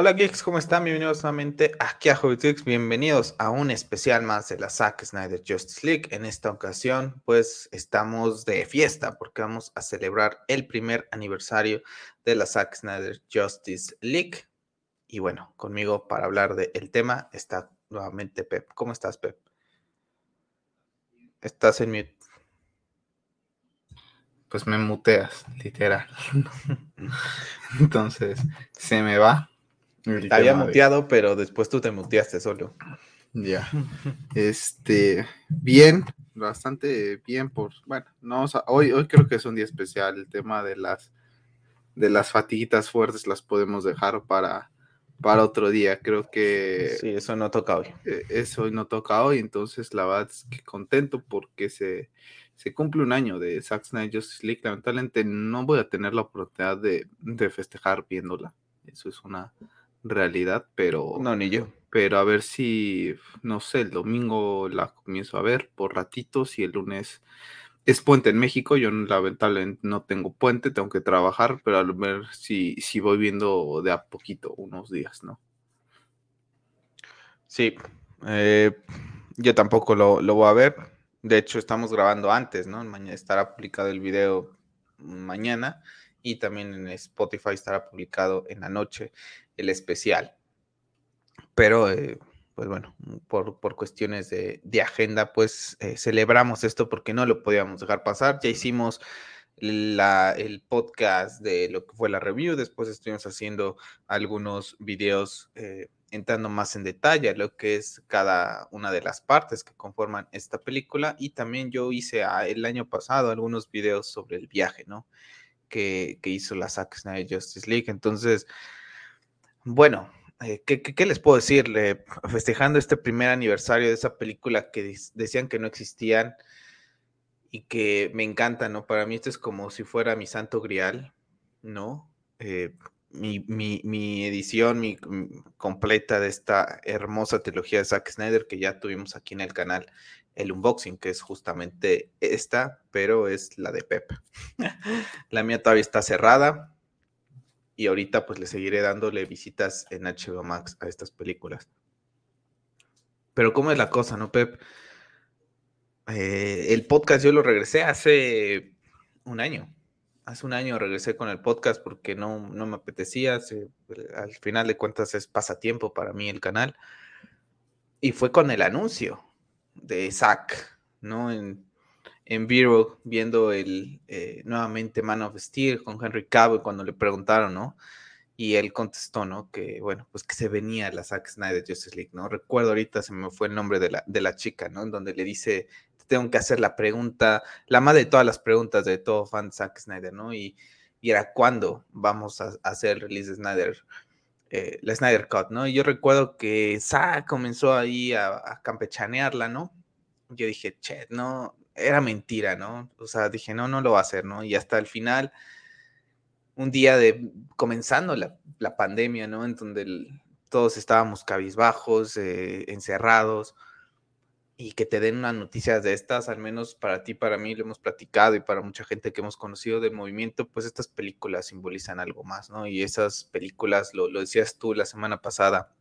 Hola geeks, ¿cómo están? Bienvenidos nuevamente aquí a Hobbytix. Bienvenidos a un especial más de la Zack Snyder Justice League. En esta ocasión, pues estamos de fiesta porque vamos a celebrar el primer aniversario de la Zack Snyder Justice League. Y bueno, conmigo para hablar del tema está nuevamente Pep. ¿Cómo estás, Pep? Estás en mute. Pues me muteas, literal. Entonces, se me va te había muteado, pero después tú te muteaste solo. Ya. Este, bien, bastante bien por, bueno, no, hoy, hoy creo que es un día especial, el tema de las de las fatiguitas fuertes las podemos dejar para, para otro día, creo que... Sí, eso no toca hoy. E, eso hoy no toca hoy, entonces la verdad es que contento porque se, se cumple un año de Zack Snyder Justice League, lamentablemente no voy a tener la oportunidad de, de festejar viéndola, eso es una realidad, pero... No, ni yo. Pero a ver si, no sé, el domingo la comienzo a ver por ratitos y el lunes es puente en México. Yo lamentablemente no tengo puente, tengo que trabajar, pero a ver si, si voy viendo de a poquito unos días, ¿no? Sí, eh, yo tampoco lo, lo, voy a ver. De hecho, estamos grabando antes, ¿no? Mañana estará publicado el video mañana y también en Spotify estará publicado en la noche el especial. Pero, eh, pues bueno, por, cuestiones de, agenda, pues eh, celebramos esto porque no lo podíamos dejar pasar. Ya hicimos la, el podcast de lo que fue la review, después estuvimos haciendo algunos videos eh, entrando más en detalle lo que es cada una de las partes que conforman esta película y también yo hice ah, el año pasado algunos videos sobre el viaje, ¿no? Que, que hizo la Zack Snyder Justice League. Entonces, bueno, eh, ¿qué, les puedo decir? festejando este primer aniversario de esa película que decían que no existían y que me encanta, ¿no? Para mí esto es como si fuera mi santo grial, ¿no? Eh, mi, edición mi, completa de esta hermosa trilogía de Zack Snyder que ya tuvimos aquí en el canal, el unboxing, que es justamente esta, pero es la de Pep. la mía todavía está cerrada, y ahorita pues le seguiré dándole visitas en HBO Max a estas películas. Pero ¿cómo es la cosa, no, Pep? Eh, el podcast yo lo regresé hace un año. Hace un año regresé con el podcast porque no, no me apetecía. al final de cuentas es pasatiempo para mí el canal. Y fue con el anuncio de Zack, ¿no? En, en Vero viendo el eh, nuevamente Man of Steel con Henry Cavill cuando le preguntaron, ¿no? Y él contestó, ¿no? Que bueno, pues que se venía la Zack Snyder Justice League, ¿no? Recuerdo ahorita se me fue el nombre de la, de la chica, ¿no? En donde le dice, tengo que hacer la pregunta, la madre de todas las preguntas de todo fan Zack Snyder, ¿no? Y, y era cuándo vamos a, hacer el release de Snyder, eh, la Snyder Cut, ¿no? Yo recuerdo que Zack comenzó ahí a, campechanearla, ¿no? Yo dije, che, no, era mentira, ¿no? O sea, dije, no, no lo va a hacer, ¿no? Y hasta el final, un día de comenzando la, pandemia, ¿no? En donde todos estábamos cabizbajos, eh, encerrados, y que te den unas noticias de estas, al menos para ti, para mí, lo hemos platicado y para mucha gente que hemos conocido del movimiento, pues estas películas simbolizan algo más, ¿no? Y esas películas, lo, lo decías tú la semana pasada,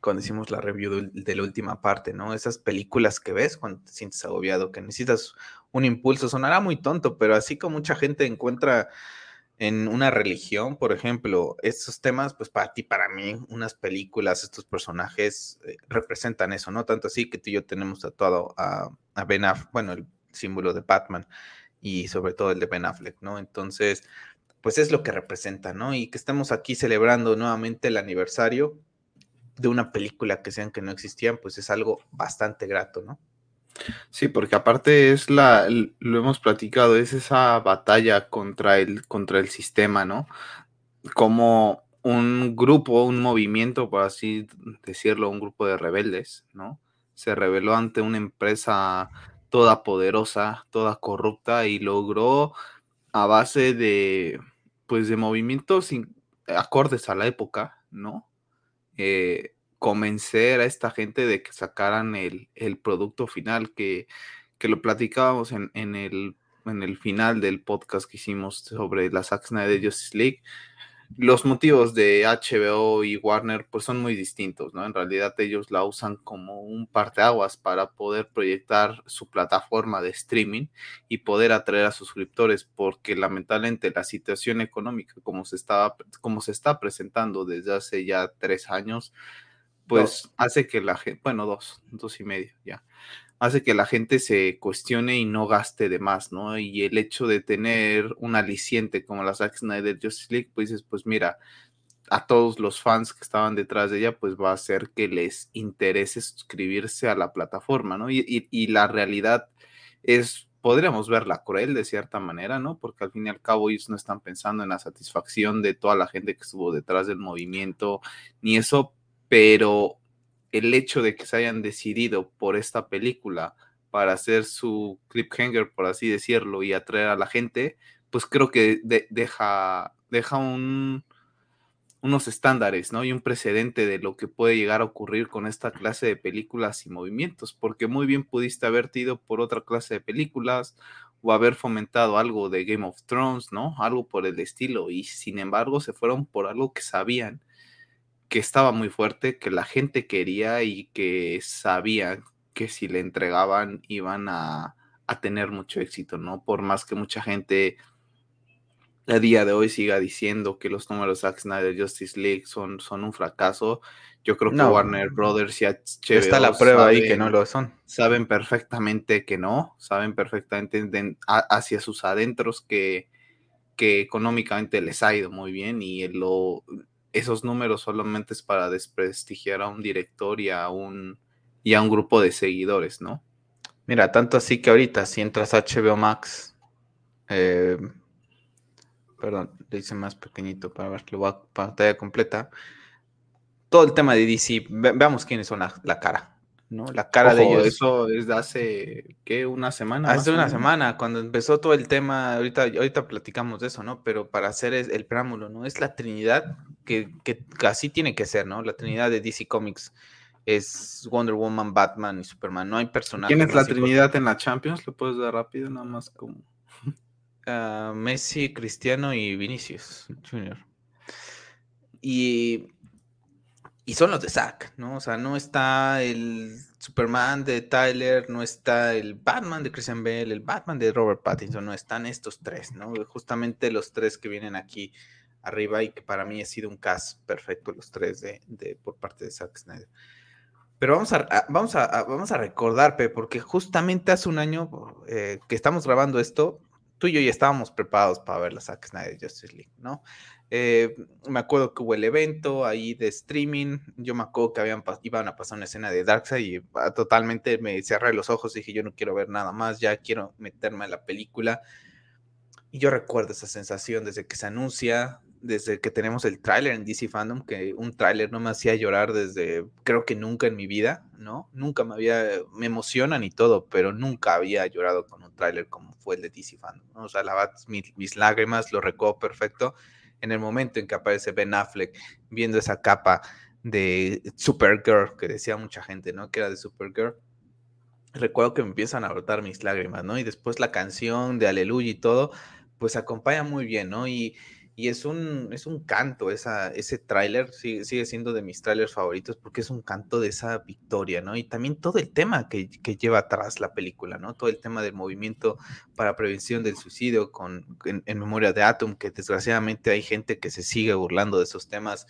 cuando hicimos la review de, la última parte, ¿no? Esas películas que ves cuando te sientes agobiado, que necesitas un impulso, sonará muy tonto, pero así como mucha gente encuentra en una religión, por ejemplo, estos temas, pues para ti, para mí, unas películas, estos personajes eh, representan eso, ¿no? Tanto así que tú y yo tenemos tatuado a, a Ben Affleck, bueno, el símbolo de Batman y sobre todo el de Ben Affleck, ¿no? Entonces, pues es lo que representa, ¿no? Y que estemos aquí celebrando nuevamente el aniversario de una película que sean que no existían, pues es algo bastante grato, ¿no? Sí, porque aparte es la, lo hemos platicado, es esa batalla contra el, contra el sistema, ¿no? Como un grupo, un movimiento, por así decirlo, un grupo de rebeldes, ¿no? Se rebeló ante una empresa toda poderosa, toda corrupta y logró a base de, pues, de movimientos acordes a la época, ¿no? Eh, convencer a esta gente de que sacaran el, producto final, que, lo platicábamos en, el, en el final del podcast que hicimos sobre la Zack de Justice League. los motivos de HBO y Warner pues son muy distintos, ¿no? En realidad ellos la usan como un parteaguas para poder proyectar su plataforma de streaming y poder atraer a suscriptores porque lamentablemente la situación económica como se estaba como se está presentando desde hace ya tres años pues hace que la gente, bueno, dos, dos y medio ya, hace que la gente se cuestione y no gaste de más, ¿no? Y el hecho de tener un aliciente como la Zack Snyder Justice League, pues dices, pues mira, a todos los fans que estaban detrás de ella, pues va a hacer que les interese suscribirse a la plataforma, ¿no? Y, y la realidad es, podríamos verla cruel de cierta manera, ¿no? Porque al fin y al cabo ellos no están pensando en la satisfacción de toda la gente que estuvo detrás del movimiento, ni eso, pero el hecho de que se hayan decidido por esta película para hacer su cliffhanger, por así decirlo, y atraer a la gente, pues creo que deja, deja un, unos estándares, ¿no? Y un precedente de lo que puede llegar a ocurrir con esta clase de películas y movimientos, porque muy bien pudiste haberte ido por otra clase de películas o haber fomentado algo de Game of Thrones, ¿no? Algo por el estilo, y sin embargo se fueron por algo que sabían que estaba muy fuerte, que la gente quería y que sabía que si le entregaban iban a, tener mucho éxito, ¿no? Por más que mucha gente a día de hoy siga diciendo que los números Zack Snyder Justice League son, son un fracaso, yo creo que Warner Brothers y HBO está la prueba ahí que no lo son. Saben perfectamente que no, saben perfectamente hacia sus adentros que, que económicamente les ha ido muy bien y lo, esos números solamente es para desprestigiar a un director y a un, y a un grupo de seguidores, ¿no? Mira, tanto así que ahorita si entras a HBO Max, eh, perdón, le hice más pequeñito para ver la pantalla completa. Todo el tema de DC, veamos quiénes son la cara. ¿No? La cara de ellos. Eso es de hace, ¿qué? Una semana. Hace una semana, cuando empezó todo el tema, ahorita, ahorita platicamos de eso, ¿no? Pero para hacer el preámbulo, ¿no? Es la Trinidad que, que así tiene que ser, ¿no? La Trinidad de DC Comics es Wonder Woman, Batman y Superman. No hay personajes. ¿Quién es la Trinidad en la Champions? ¿Lo puedes dar rápido? Nada más como. Ah, Messi, Cristiano y Vinicius Jr. Y y son los de Zack, ¿no? O sea, no está el Superman de Tyler, no está el Batman de Christian Bale, el Batman de Robert Pattinson, no están estos tres, ¿no? Justamente los tres que vienen aquí arriba y que para mí ha sido un cast perfecto los tres de, por parte de Zack Snyder. Pero vamos a, vamos a, vamos a recordar, Pe, porque justamente hace un año eh, que estamos grabando esto, tú y yo ya estábamos preparados para ver la Zack Snyder Justice League, ¿no? Eh, me acuerdo que hubo el evento ahí de streaming. Yo me acuerdo que habían, iban a pasar una escena de Darkseid y ah, totalmente me cerré los ojos dije, yo no quiero ver nada más, ya quiero meterme en la película. Y yo recuerdo esa sensación desde que se anuncia, desde que tenemos el tráiler en DC Fandom, que un tráiler no me hacía llorar desde creo que nunca en mi vida, ¿no? Nunca me había, me emocionan y todo, pero nunca había llorado con un tráiler como fue el de DC Fandom, ¿no? O sea, la, mis, mis lágrimas, lo recuerdo perfecto en el momento en que aparece Ben Affleck viendo esa capa de Supergirl, que decía mucha gente, ¿no? Que era de Supergirl. Recuerdo que me empiezan a brotar mis lágrimas, ¿no? Y después la canción de Aleluya y todo, pues acompaña muy bien, ¿no? Y, y es un, es un canto, esa, ese tráiler sigue, sigue, siendo de mis tráilers favoritos porque es un canto de esa victoria, ¿no? Y también todo el tema que, que, lleva atrás la película, ¿no? Todo el tema del movimiento para prevención del suicidio con, en, en memoria de Atom, que desgraciadamente hay gente que se sigue burlando de esos temas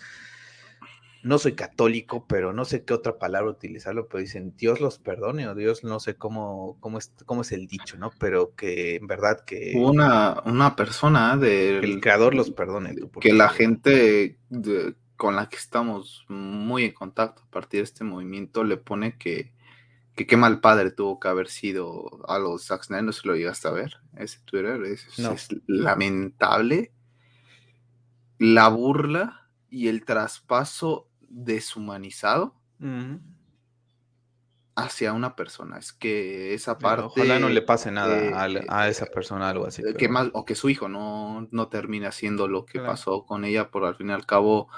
no soy católico, pero no sé qué otra palabra utilizarlo, pero dicen Dios los perdone o Dios no sé cómo, cómo, es, cómo es el dicho, ¿no? Pero que en verdad que... Una, una persona del... El creador los perdone. que la gente con la que estamos muy en contacto a partir de este movimiento le pone que, que qué mal padre tuvo que haber sido a los Zack no se lo llegaste a ver, ese Twitter, es lamentable. La burla y el traspaso deshumanizado hacia una persona. Es que esa parte. Ojalá no le pase nada a, esa persona, algo así. Que más, o que su hijo no, no termine haciendo lo que pasó con ella, por al fin y al cabo.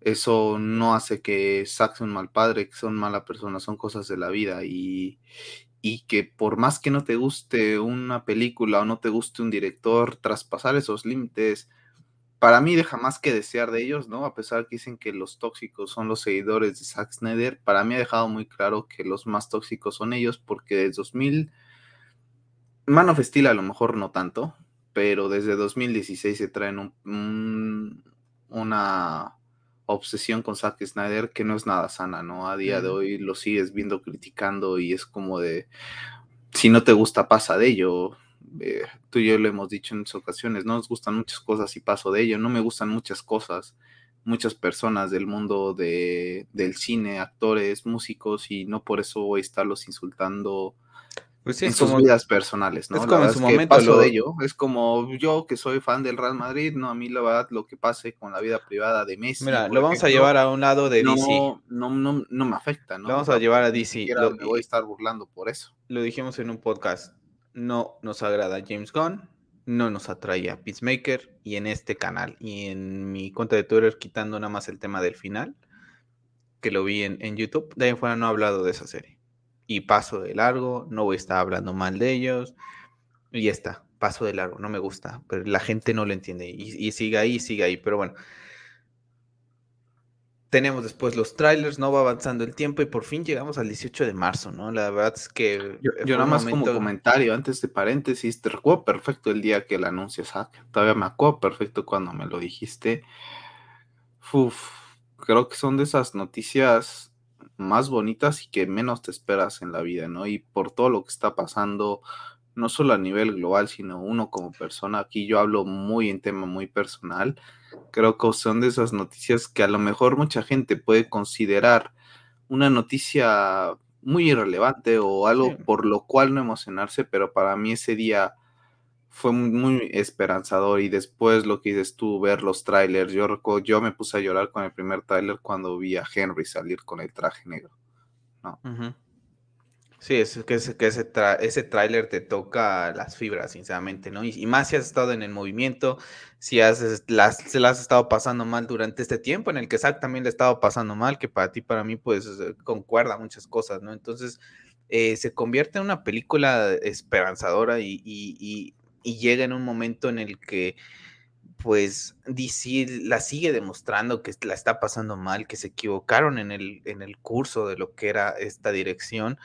Eso no hace que Zack sea un mal padre, que sea una mala persona, son cosas de la vida y, y que por más que no te guste una película o no te guste un director, traspasar esos límites para mí deja más que desear de ellos, ¿no? A pesar que dicen que los tóxicos son los seguidores de Zack Snyder, para mí ha dejado muy claro que los más tóxicos son ellos porque desde 2000, Man of Steel a lo mejor no tanto, pero desde 2016 se traen un, una obsesión con Zack Snyder que no es nada sana, ¿no? A día de hoy lo sigues viendo criticando y es como de, si no te gusta, pasa de ello. Eh, tú y yo lo hemos dicho en muchas ocasiones, no nos gustan muchas cosas y paso de ello, no me gustan muchas cosas, muchas personas del mundo de, del cine, actores, músicos, y no por eso voy a estarlos insultando pues en sus vidas personales, ¿no? Es como en su momento paso de ello, es como yo que soy fan del Real Madrid, no, a mí la verdad lo que pase con la vida privada de Messi. Mira, lo vamos a llevar a un lado de DC. No, no, no, me afecta, ¿no? Lo vamos a llevar a DC. Lo, me voy a estar burlando por eso. Lo dijimos en un podcast, no nos agrada James Gunn, no nos atrae a Peacemaker, y en este canal, y en mi cuenta de Twitter, quitando nada más el tema del final, que lo vi en, YouTube, de ahí fuera no he hablado de esa serie y paso de largo, no voy a estar hablando mal de ellos y ya está, paso de largo, no me gusta, pero la gente no lo entiende y, sigue ahí, sigue ahí, pero bueno. Tenemos después los trailers, no va avanzando el tiempo y por fin llegamos al 18 de marzo, ¿no? La verdad es que... Yo, nada más como comentario, antes de paréntesis, te recuerdo perfecto el día que el anuncio Zack, todavía me acuerdo perfecto cuando me lo dijiste. Uf, creo que son de esas noticias más bonitas y que menos te esperas en la vida, ¿no? Y por todo lo que está pasando, no solo a nivel global, sino uno como persona, aquí yo hablo muy en tema muy personal, creo que son de esas noticias que a lo mejor mucha gente puede considerar una noticia muy irrelevante o algo por lo cual no emocionarse, pero para mí ese día fue muy esperanzador y después lo que dices tú, ver los trailers, yo, yo me puse a llorar con el primer trailer cuando vi a Henry salir con el traje negro. ¿no? Sí, es que, ese, que ese, ese tráiler te toca las fibras, sinceramente, ¿no? Y, más si has estado en el movimiento, si has, las, se las has estado pasando mal durante este tiempo, en el que Zack también le ha estado pasando mal, que para ti, para mí, pues concuerda muchas cosas, ¿no? Entonces, eh, se convierte en una película esperanzadora y y llega en un momento en el que pues DC la sigue demostrando que la está pasando mal, que se equivocaron en el, en el curso de lo que era esta dirección.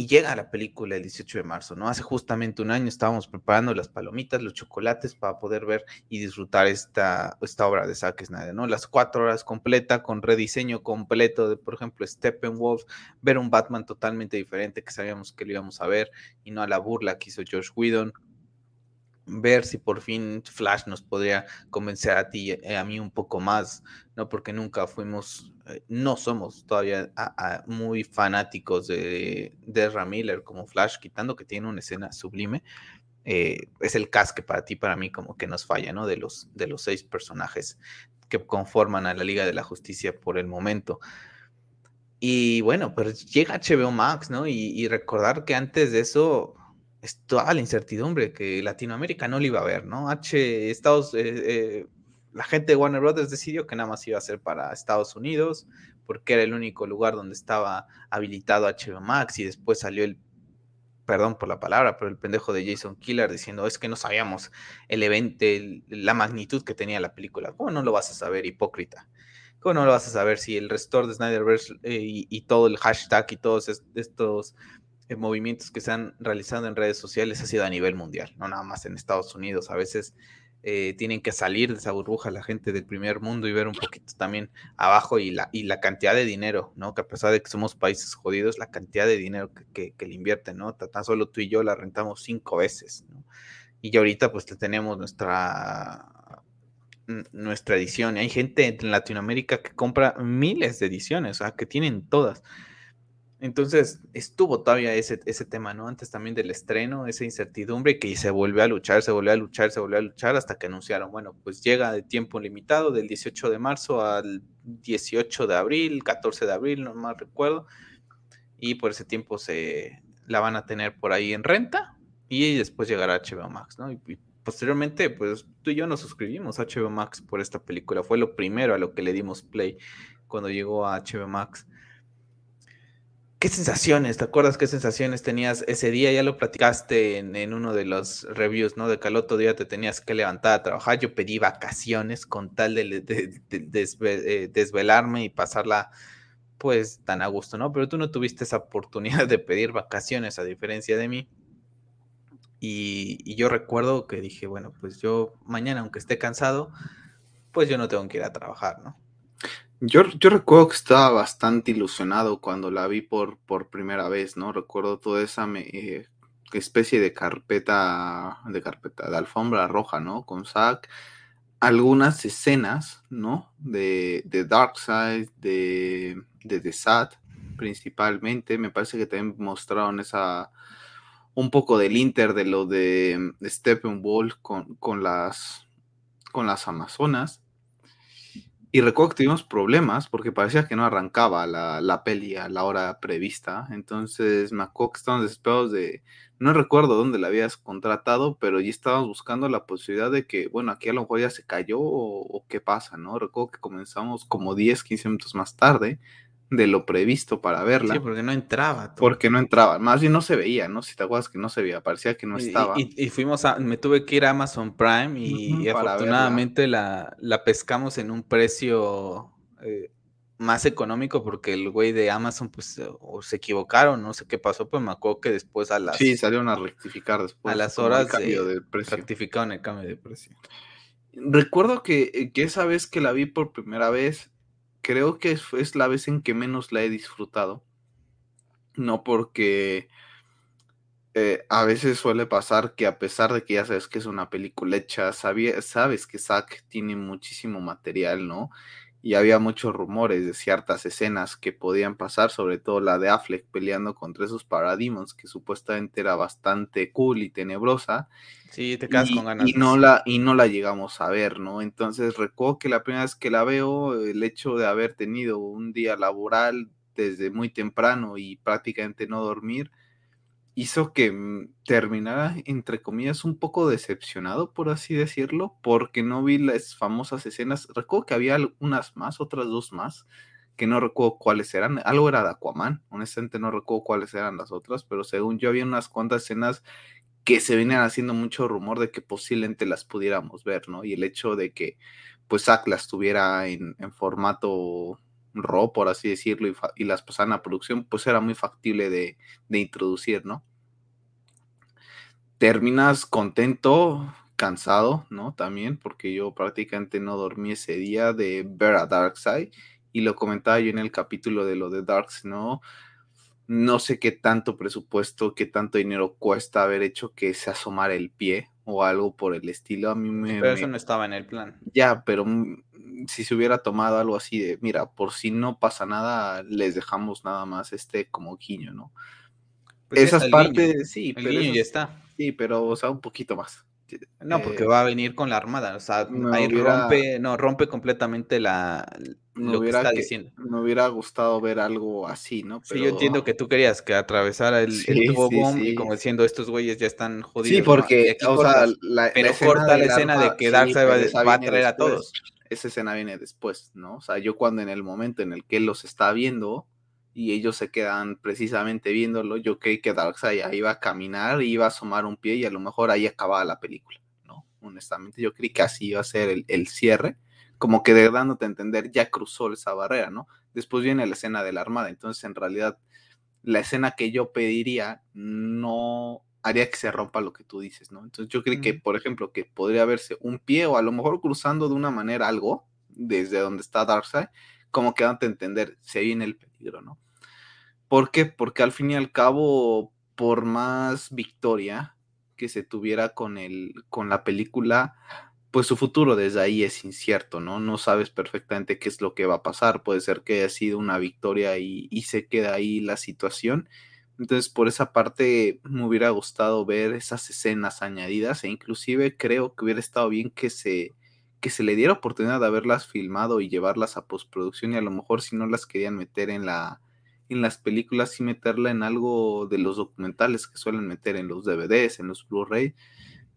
Y llega la película el 18 de marzo, ¿no? Hace justamente un año estábamos preparando las palomitas, los chocolates para poder ver y disfrutar esta, esta obra de Zack Snyder, ¿no? Las cuatro horas completa, con rediseño completo de, por ejemplo, Steppenwolf, ver un Batman totalmente diferente que sabíamos que lo íbamos a ver y no a la burla que hizo George Whedon ver si por fin Flash nos podría convencer a ti y a mí un poco más, ¿no? Porque nunca fuimos, eh, no somos todavía muy fanáticos de, de Miller como Flash, quitando que tiene una escena sublime. Eh, es el casque para ti, para mí, como que nos falla, ¿no? De los, de los seis personajes que conforman a la Liga de la Justicia por el momento. Y bueno, pues llega HBO Max, ¿no? y recordar que antes de eso, es toda la incertidumbre que Latinoamérica no le iba a ver, ¿no? H, Estados, eh, eh, la gente de Warner Brothers decidió que nada más iba a ser para Estados Unidos, porque era el único lugar donde estaba habilitado HBO Max y después salió el, perdón por la palabra, pero el pendejo de Jason Killer diciendo, es que no sabíamos el evento, la magnitud que tenía la película. ¿Cómo no lo vas a saber, hipócrita? ¿Cómo no lo vas a saber si el restore de Snyderverse eh, y, y, todo el hashtag y todos estos movimientos que se han realizado en redes sociales ha sido a nivel mundial, no nada más en Estados Unidos. A veces eh, tienen que salir de esa burbuja la gente del primer mundo y ver un poquito también abajo y la, y la cantidad de dinero, ¿no? Que a pesar de que somos países jodidos, la cantidad de dinero que, le invierten, ¿no? Tan solo tú y yo la rentamos cinco veces, ¿no? Y ya ahorita pues tenemos nuestra nuestra edición. Hay gente en Latinoamérica que compra miles de ediciones, o sea, que tienen todas. Entonces estuvo todavía ese, ese tema, ¿no? Antes también del estreno, esa incertidumbre que se volvió a luchar, se volvió a luchar, se volvió a luchar hasta que anunciaron, bueno, pues llega de tiempo limitado del 18 de marzo al 18 de abril, 14 de abril, no más recuerdo, y por ese tiempo se la van a tener por ahí en renta y después llegará HBO Max, ¿no? Y, posteriormente, pues tú y yo nos suscribimos a HBO Max por esta película, fue lo primero a lo que le dimos play cuando llegó a HBO Max ¿Qué sensaciones? ¿Te acuerdas qué sensaciones tenías ese día? Ya lo platicaste en, uno de los reviews, ¿no? De que al otro día te tenías que levantar a trabajar. Yo pedí vacaciones con tal de, eh, desvelarme y pasarla, pues, tan a gusto, ¿no? Pero tú no tuviste esa oportunidad de pedir vacaciones, a diferencia de mí. Y, yo recuerdo que dije, bueno, pues yo mañana, aunque esté cansado, pues yo no tengo que ir a trabajar, ¿no? Yo, yo recuerdo que estaba bastante ilusionado cuando la vi por, por primera vez, ¿no? Recuerdo toda esa eh, especie de carpeta, de carpeta, de alfombra roja, ¿no? Con Zack. Algunas escenas, ¿no? De, de Darkseid, de, de The Sad, principalmente. Me parece que también mostraron esa un poco del Inter de lo de, Steppenwolf con, con, las, con las Amazonas. Y recuerdo que tuvimos problemas porque parecía que no arrancaba la, la peli a la hora prevista. Entonces me acuerdo desesperados de. No recuerdo dónde la habías contratado, pero ya estábamos buscando la posibilidad de que, bueno, aquí a lo mejor ya se cayó o, o qué pasa, ¿no? Recuerdo que comenzamos como 10, 15 minutos más tarde de lo previsto para verla. Sí, porque no entraba. Porque no entraba, más bien no se veía, ¿no? Si te acuerdas que no se veía, parecía que no estaba. Y, fuimos a, me tuve que ir a Amazon Prime y, afortunadamente la, la, pescamos en un precio eh, más económico porque el güey de Amazon pues o se equivocaron, no sé qué pasó, pues me acuerdo que después a las... Sí, salieron a rectificar después. A las horas cambio de, precio. rectificaron el cambio de precio. Recuerdo que, que esa vez que la vi por primera vez, creo que es, la vez en que menos la he disfrutado. No porque eh, a veces suele pasar que a pesar de que ya sabes que es una película hecha, sabes que Zack tiene muchísimo material, ¿no? Y había muchos rumores de ciertas escenas que podían pasar, sobre todo la de Affleck peleando contra esos Parademons, que supuestamente era bastante cool y tenebrosa. Sí, te quedas con ganas. Y no, la, y no la llegamos a ver, ¿no? Entonces recuerdo que la primera vez que la veo, el hecho de haber tenido un día laboral desde muy temprano y prácticamente no dormir, hizo que mm, terminara, entre comillas, un poco decepcionado, por así decirlo, porque no vi las famosas escenas. Recuerdo que había unas más, otras dos más, que no recuerdo cuáles eran. Algo era de Aquaman, honestamente no recuerdo cuáles eran las otras, pero según yo había unas cuantas escenas que se venían haciendo mucho rumor de que posiblemente las pudiéramos ver, ¿no? Y el hecho de que pues Zack las tuviera en, formato RAW, por así decirlo, y, las pasaran a producción, pues era muy factible de, de introducir, ¿no? Terminas contento, cansado, ¿no? También, porque yo prácticamente no dormí ese día de ver a Darkseid, y lo comentaba yo en el capítulo de lo de Darks, ¿no? No sé qué tanto presupuesto, qué tanto dinero cuesta haber hecho que se asomara el pie o algo por el estilo. A mí me. Pero eso no estaba en el plan. Ya, pero si se hubiera tomado algo así de, mira, por si no pasa nada, les dejamos nada más este como guiño, ¿no? Pues Esas partes, sí, el pero. ya está. Sí, pero, o sea, un poquito más. No, porque eh, va a venir con la armada, o sea, ahí rompe, no, rompe completamente la, lo que está diciendo. Me hubiera gustado ver algo así, ¿no? Sí, yo entiendo que tú querías que atravesara el, tubo boom y como diciendo estos güeyes ya están jodidos. Sí, porque, o sea, la, pero corta la escena de que Darkseid va, a traer a todos. Esa escena viene después, ¿no? O sea, yo cuando en el momento en el que él los está viendo, y ellos se quedan precisamente viéndolo, yo creí que Darkseid iba a caminar, iba a asomar un pie y a lo mejor ahí acababa la película, ¿no? Honestamente, yo creí que así iba a ser el, cierre, como que de dándote a entender, ya cruzó esa barrera, ¿no? Después viene la escena de la armada, entonces en realidad la escena que yo pediría no haría que se rompa lo que tú dices, ¿no? Entonces yo creí que, por ejemplo, que podría verse un pie o a lo mejor cruzando de una manera algo, desde donde está Darkseid, como que dándote a entender, se viene el peligro, ¿no? ¿Por qué? Porque al fin y al cabo, por más victoria que se tuviera con, el, con la película, pues su futuro desde ahí es incierto, ¿no? No sabes perfectamente qué es lo que va a pasar. Puede ser que haya sido una victoria y, y se queda ahí la situación. Entonces, por esa parte, me hubiera gustado ver esas escenas añadidas e inclusive creo que hubiera estado bien que se, que se le diera oportunidad de haberlas filmado y llevarlas a postproducción y a lo mejor si no las querían meter en la en las películas y meterla en algo de los documentales que suelen meter en los DVDs, en los Blu-ray,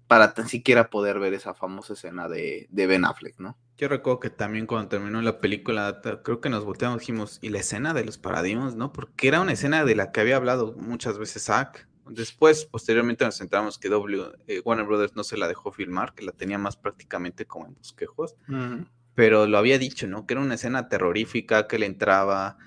para tan siquiera poder ver esa famosa escena de, Ben Affleck, ¿no? Yo recuerdo que también cuando terminó la película, creo que nos volteamos y dijimos, ¿y la escena de los paradigmas, no? Porque era una escena de la que había hablado muchas veces Zack. Después, posteriormente nos enteramos que w, eh, Warner Brothers no se la dejó filmar, que la tenía más prácticamente como en bosquejos. Pero lo había dicho, ¿no? Que era una escena terrorífica, que le entraba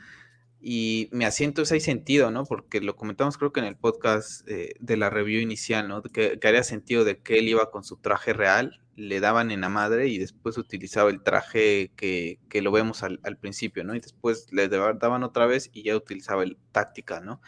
y me asiento ese sentido, ¿no? Porque lo comentamos creo que en el podcast eh, de la review inicial, ¿no? Que, que, haría sentido de que él iba con su traje real, le daban en la madre y después utilizaba el traje que, que lo vemos al, al, principio, ¿no? Y después le daban otra vez y ya utilizaba el táctica, ¿no?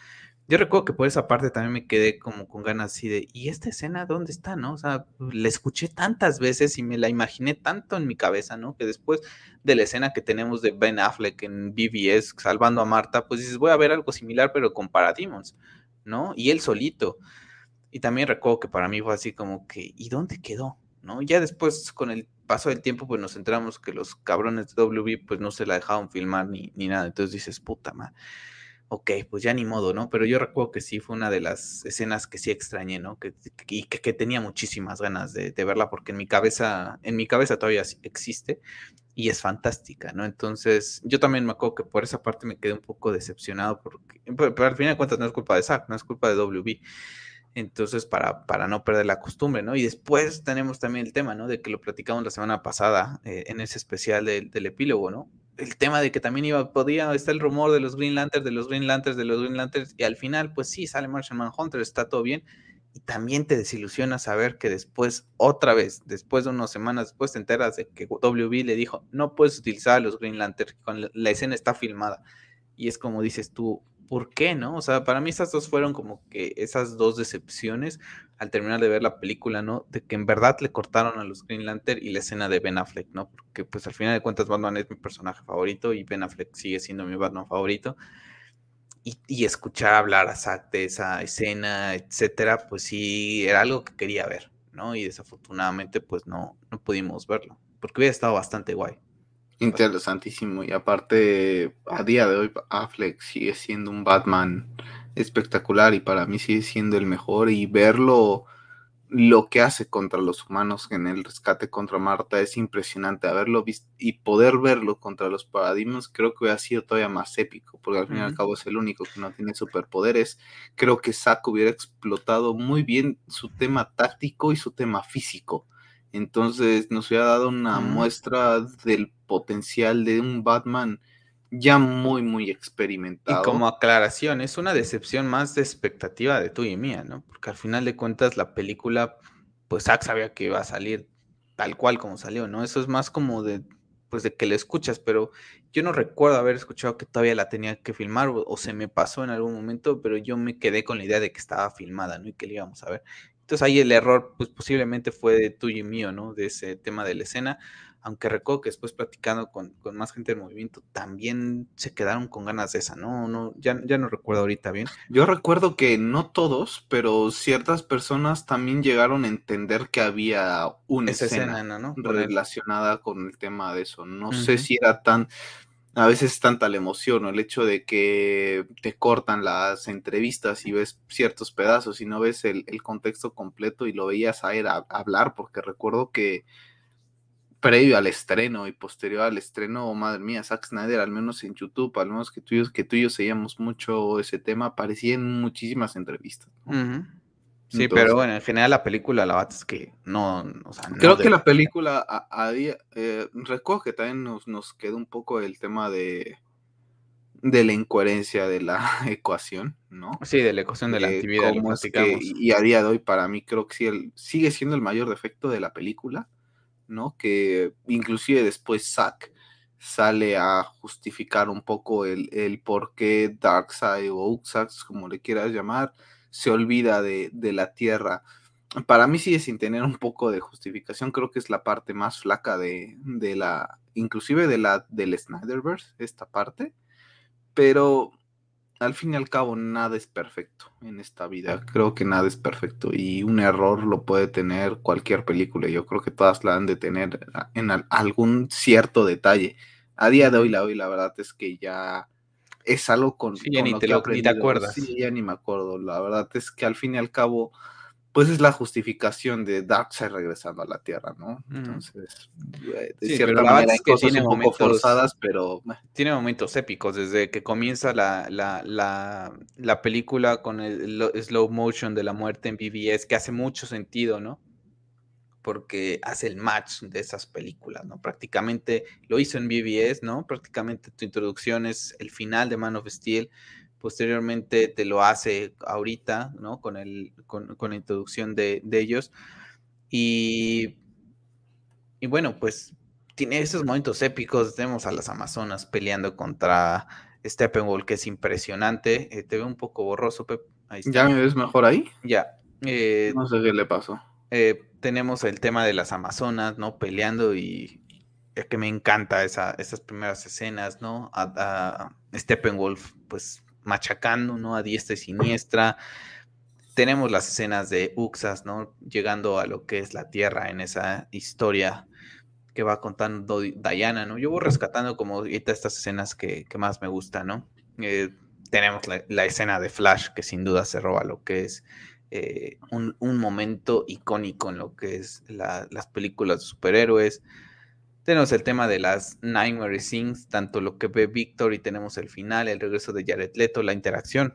Yo recuerdo que por esa parte también me quedé como con ganas así de, ¿y esta escena dónde está, no? O sea, la escuché tantas veces y me la imaginé tanto en mi cabeza, ¿no? Que después de la escena que tenemos de Ben Affleck en BBS salvando a Marta, pues dices, voy a ver algo similar, pero con Parademons, ¿no? Y él solito. Y también recuerdo que para mí fue así como que, ¿y dónde quedó? ¿No? Ya después, con el paso del tiempo, pues nos enteramos que los cabrones de WB, pues no se la dejaron filmar ni, ni nada. Entonces dices, puta madre ok, pues ya ni modo, ¿no? Pero yo recuerdo que sí fue una de las escenas que sí extrañé, ¿no? Que, y que, tenía muchísimas ganas de, verla porque en mi cabeza, en mi cabeza todavía existe y es fantástica, ¿no? Entonces, yo también me acuerdo que por esa parte me quedé un poco decepcionado porque, pero, al final de cuentas no es culpa de Zack, no es culpa de WB. Entonces, para, para no perder la costumbre, ¿no? Y después tenemos también el tema, ¿no? De que lo platicamos la semana pasada eh, en ese especial del, del epílogo, ¿no? El tema de que también iba, podía, está el rumor de los Green Lanterns, de los Green Lanterns, de los Green Lanterns, y al final, pues sí, sale Martian Manhunter, está todo bien, y también te desilusiona saber que después, otra vez, después de unas semanas después, te enteras de que WB le dijo, no puedes utilizar a los Green Lanterns, la, la escena está filmada, y es como dices tú, ¿por qué no? O sea, para mí esas dos fueron como que esas dos decepciones al terminar de ver la película, ¿no? De que en verdad le cortaron a los Green Lantern y la escena de Ben Affleck, ¿no? Porque pues al final de cuentas Batman es mi personaje favorito y Ben Affleck sigue siendo mi Batman favorito. Y, escuchar hablar a Zack de esa escena, etcétera, pues sí, era algo que quería ver, ¿no? Y desafortunadamente pues no, no pudimos verlo, porque hubiera estado bastante guay. Interesantísimo. Y aparte, a día de hoy, Affleck sigue siendo un Batman espectacular y para mí sigue siendo el mejor. Y verlo, lo que hace contra los humanos en el rescate contra Marta es impresionante. Haberlo visto y poder verlo contra los paradigmas, creo que hubiera sido todavía más épico, porque al fin y al cabo es el único que no tiene superpoderes. Creo que Zack hubiera explotado muy bien su tema táctico y su tema físico entonces nos hubiera dado una muestra del potencial de un Batman ya muy, muy experimentado. Y como aclaración, es una decepción más de expectativa de tú y mía, ¿no? Porque al final de cuentas la película, pues Zack sabía que iba a salir tal cual como salió, ¿no? Eso es más como de, pues de que le escuchas, pero yo no recuerdo haber escuchado que todavía la tenía que filmar o, o, se me pasó en algún momento, pero yo me quedé con la idea de que estaba filmada, ¿no? Y que la íbamos a ver. Entonces ahí el error, pues posiblemente fue de tuyo y mío, ¿no? De ese tema de la escena. Aunque recuerdo que después platicando con, más gente del movimiento, también se quedaron con ganas de esa, ¿no? no ya, ya no recuerdo ahorita bien. Yo recuerdo que no todos, pero ciertas personas también llegaron a entender que había una escena, ¿no? relacionada con el tema de eso. No sé si era tan a veces es tanta la emoción o el hecho de que te cortan las entrevistas y ves ciertos pedazos y no ves el, contexto completo y lo veías a él hablar, porque recuerdo que previo al estreno y posterior al estreno, madre mía, Zack Snyder, al menos en YouTube, al menos que tú, que tú y yo seguíamos mucho ese tema, aparecía en muchísimas entrevistas. Sí, pero bueno, en general la película, la verdad es que no, o sea, Creo que la película, a, día, eh, recuerdo que también nos, nos quedó un poco el tema de, de la incoherencia de la ecuación, ¿no? Sí, de la ecuación de la actividad. y a día de hoy, para mí, creo que sí, el, sigue siendo el mayor defecto de la película, ¿no? Que inclusive después Zack sale a justificar un poco el, el por qué Darkseid o Uxax, como le quieras llamar, se olvida de, la tierra. Para mí sigue sin tener un poco de justificación, creo que es la parte más flaca de, de la, inclusive de la del Snyderverse, esta parte, pero al fin y al cabo nada es perfecto en esta vida, creo que nada es perfecto y un error lo puede tener cualquier película, yo creo que todas la han de tener en algún cierto detalle. A día de hoy la, hoy la verdad es que ya es algo con, sí, ya ni, te, lo, ni te acuerdas. Sí, ya ni me acuerdo. La verdad es que al fin y al cabo pues es la justificación de Darkseid regresando a la Tierra, ¿no? Entonces, de cierta manera hay cosas un poco forzadas, pero... Tiene momentos épicos, desde que comienza la, la, la, la película con el, slow motion de la muerte en BBS, que hace mucho sentido, ¿no? Porque hace el match de esas películas, ¿no? Prácticamente lo hizo en BBS, ¿no? Prácticamente tu introducción es el final de Man of Steel, posteriormente te lo hace ahorita, ¿no? Con, el, con, la introducción de, ellos. Y, y bueno, pues tiene esos momentos épicos. Tenemos a las Amazonas peleando contra Steppenwolf, que es impresionante. Eh, te veo un poco borroso, Pep. ¿Ya me ves mejor ahí? Ya. Eh, no sé qué le pasó. Eh, tenemos el tema de las Amazonas, ¿no? Peleando y es que me encanta esa, esas primeras escenas, ¿no? A, Steppenwolf, pues machacando, ¿no? A diestra y siniestra. Tenemos las escenas de Uxas, ¿no? Llegando a lo que es la Tierra en esa historia que va contando Diana, ¿no? Yo voy rescatando como estas escenas que, más me gustan, ¿no? Eh, tenemos la, escena de Flash, que sin duda se roba lo que es eh, un, momento icónico en lo que es las películas de superhéroes. Tenemos el tema de las Nightmare Things, tanto lo que ve Víctor y tenemos el final, el regreso de Jared Leto, la interacción,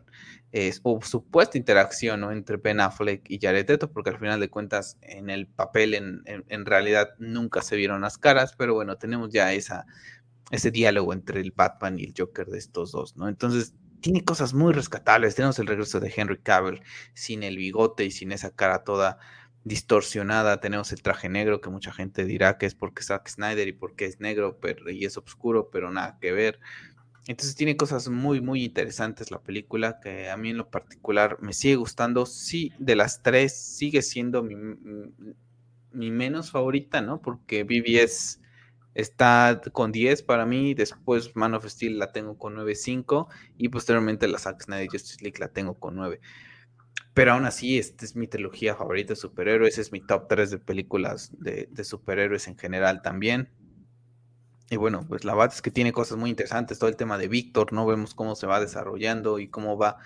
es, o supuesta interacción ¿no? entre Ben Affleck y Jared Leto, porque al final de cuentas en el papel en, realidad nunca se vieron las caras, pero bueno, tenemos ya esa, ese diálogo entre el Batman y el Joker de estos dos, ¿no? Entonces tiene cosas muy rescatables, tenemos el regreso de Henry Cavill sin el bigote y sin esa cara toda distorsionada. Tenemos el traje negro que mucha gente dirá que es porque es Zack Snyder y porque es negro pero, y es oscuro, pero nada que ver. Entonces tiene cosas muy, muy interesantes la película que a mí en lo particular me sigue gustando. Sí, de las tres sigue siendo mi, mi menos favorita, ¿no? Porque BBS está con 10 para mí, después Man of Steel la tengo con 9.5 y posteriormente la Zack Snyder Justice League la tengo con 9. Pero aún así, esta es mi trilogía favorita de superhéroes, es mi top 3 de películas de, superhéroes en general también. Y bueno, pues la verdad es que tiene cosas muy interesantes, todo el tema de Víctor, ¿no? Vemos cómo se va desarrollando y cómo va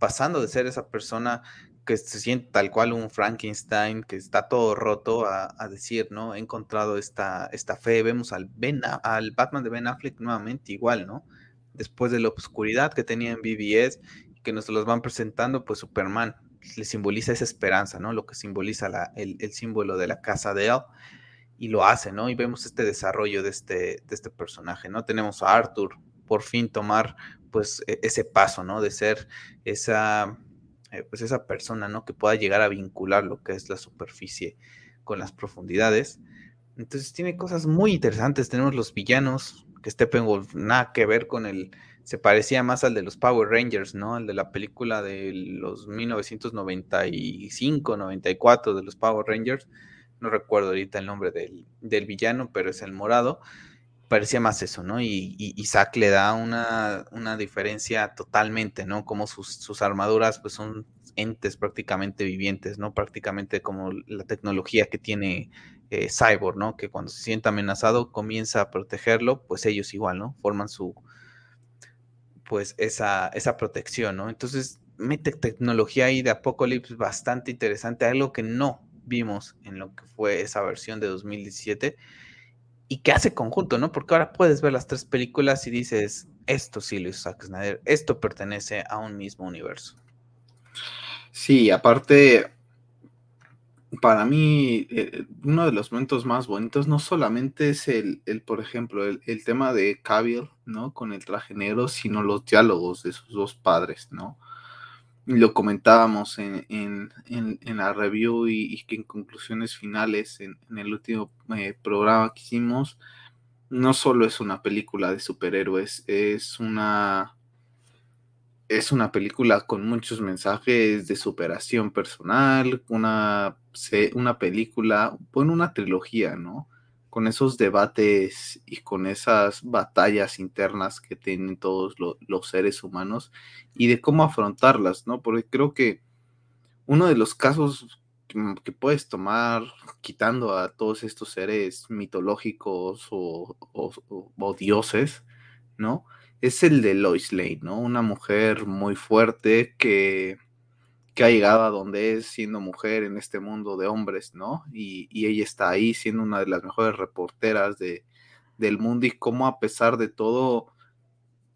pasando de ser esa persona que se siente tal cual un Frankenstein, que está todo roto, a, decir, ¿no? He encontrado esta, esta fe. Vemos al, ben, al Batman de Ben Affleck nuevamente igual, ¿no? Después de la oscuridad que tenía en BBS, que nos los van presentando, pues Superman, le simboliza esa esperanza, ¿no? Lo que simboliza el, símbolo de la casa de él y lo hace, ¿no? Y vemos este desarrollo de este, de este personaje, ¿no? Tenemos a Arthur por fin tomar pues e, ese paso, ¿no? De ser esa, eh, pues esa persona, ¿no? Que pueda llegar a vincular lo que es la superficie con las profundidades. Entonces tiene cosas muy interesantes. Tenemos los villanos, que Steppenwolf nada que ver con el, se parecía más al de los Power Rangers, ¿no? Al de la película de los 1995, 94 de los Power Rangers. No recuerdo ahorita el nombre del, villano, pero es el morado. Parecía más eso, ¿no? Y, y Isaac le da una, una, diferencia totalmente, ¿no? Como sus, armaduras pues son entes prácticamente vivientes, ¿no? Prácticamente como la tecnología que tiene eh, Cyborg, ¿no? Que cuando se siente amenazado comienza a protegerlo, pues ellos igual, ¿no? Forman su, pues esa, esa protección, ¿no? Entonces, mete tecnología ahí de Apocalypse bastante interesante, algo que no vimos en lo que fue esa versión de 2017 y que hace conjunto, ¿no? Porque ahora puedes ver las tres películas y dices, esto sí lo hizo Zack Snyder, esto pertenece a un mismo universo. Sí, aparte, para mí, eh, uno de los momentos más bonitos no solamente es el, el por ejemplo, el, el, tema de Cavill, ¿no? Con el traje negro, sino los diálogos de sus dos padres, ¿no? Lo comentábamos en, en, en, la review y, que en conclusiones finales, en, el último eh, programa que hicimos, no solo es una película de superhéroes, es una es una película con muchos mensajes de superación personal, una, una película, bueno, una trilogía, ¿no? Con esos debates y con esas batallas internas que tienen todos los seres humanos y de cómo afrontarlas, ¿no? Porque creo que uno de los casos que, puedes tomar quitando a todos estos seres mitológicos o, o dioses, ¿no? es el de Lois Lane, ¿no? Una mujer muy fuerte que, que ha llegado a donde es siendo mujer en este mundo de hombres, ¿no? Y, ella está ahí siendo una de las mejores reporteras de, del mundo y cómo a pesar de todo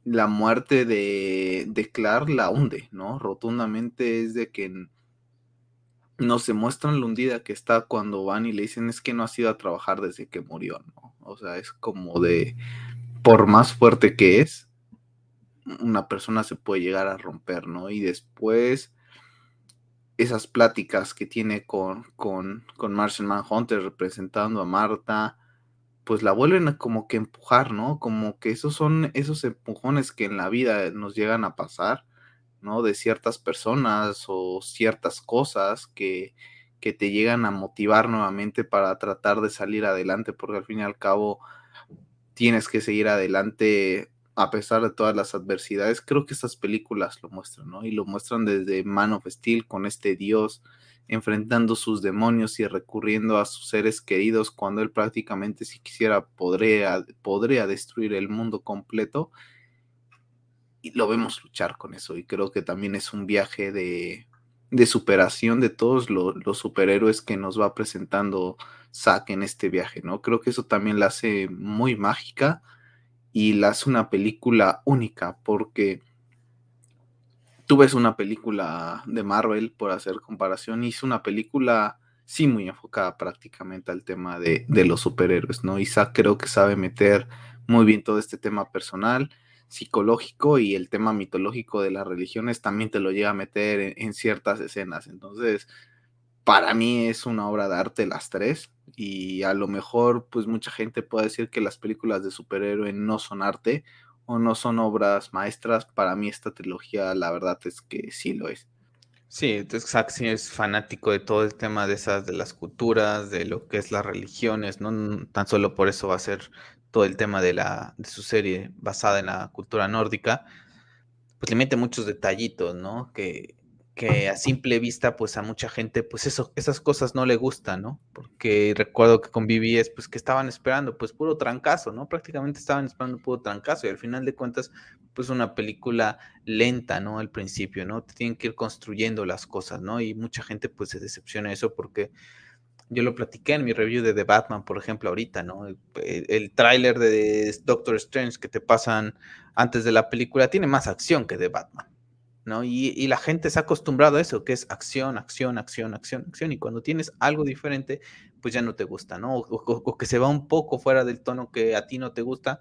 la muerte de, de Clark la hunde, ¿no? Rotundamente es de que no se muestran lo hundida que está cuando van y le dicen es que no ha ido a trabajar desde que murió, ¿no? O sea, es como de, por más fuerte que es, una persona se puede llegar a romper, ¿no? Y después esas pláticas que tiene con, con, con Martian Manhunter representando a Marta, pues la vuelven a como que empujar, ¿no? Como que esos son esos empujones que en la vida nos llegan a pasar, ¿no? De ciertas personas o ciertas cosas que, que te llegan a motivar nuevamente para tratar de salir adelante, porque al fin y al cabo tienes que seguir adelante a pesar de todas las adversidades, creo que estas películas lo muestran, ¿no? Y lo muestran desde Man of Steel con este dios enfrentando sus demonios y recurriendo a sus seres queridos cuando él prácticamente si quisiera podría, podría destruir el mundo completo. Y lo vemos luchar con eso y creo que también es un viaje de, de superación de todos los superhéroes que nos va presentando Zack en este viaje, ¿no? Creo que eso también la hace muy mágica y la hace una película única porque tú ves una película de Marvel, por hacer comparación, y es una película, sí, muy enfocada prácticamente al tema de, los superhéroes, ¿no? Isaac creo que sabe meter muy bien todo este tema personal, psicológico y el tema mitológico de las religiones también te lo llega a meter en ciertas escenas. Entonces, para mí es una obra de arte las tres y a lo mejor pues mucha gente puede decir que las películas de superhéroe no son arte o no son obras maestras. Para mí esta trilogía la verdad es que sí lo es. Sí, entonces Zack sí es fanático de todo el tema de esas, de las culturas, de lo que es las religiones, no tan solo por eso va a ser todo el tema de la de su serie basada en la cultura nórdica, pues le mete muchos detallitos, ¿no? Que, que a simple vista, pues a mucha gente, pues eso, esas cosas no le gustan, ¿no? Porque recuerdo que con BBS, pues que estaban esperando, pues puro trancazo, ¿no? Prácticamente estaban esperando puro trancazo y al final de cuentas, pues una película lenta, ¿no? Al principio, ¿no? Te tienen que ir construyendo las cosas, ¿no? Y mucha gente pues se decepciona eso porque yo lo platiqué en mi review de The Batman, por ejemplo, ahorita, ¿no? El, el tráiler de Doctor Strange que te pasan antes de la película tiene más acción que The Batman. ¿No? Y, la gente se ha acostumbrado a eso, que es acción, acción, acción, acción, acción, y cuando tienes algo diferente, pues ya no te gusta, ¿no? O, que se va un poco fuera del tono que a ti no te gusta,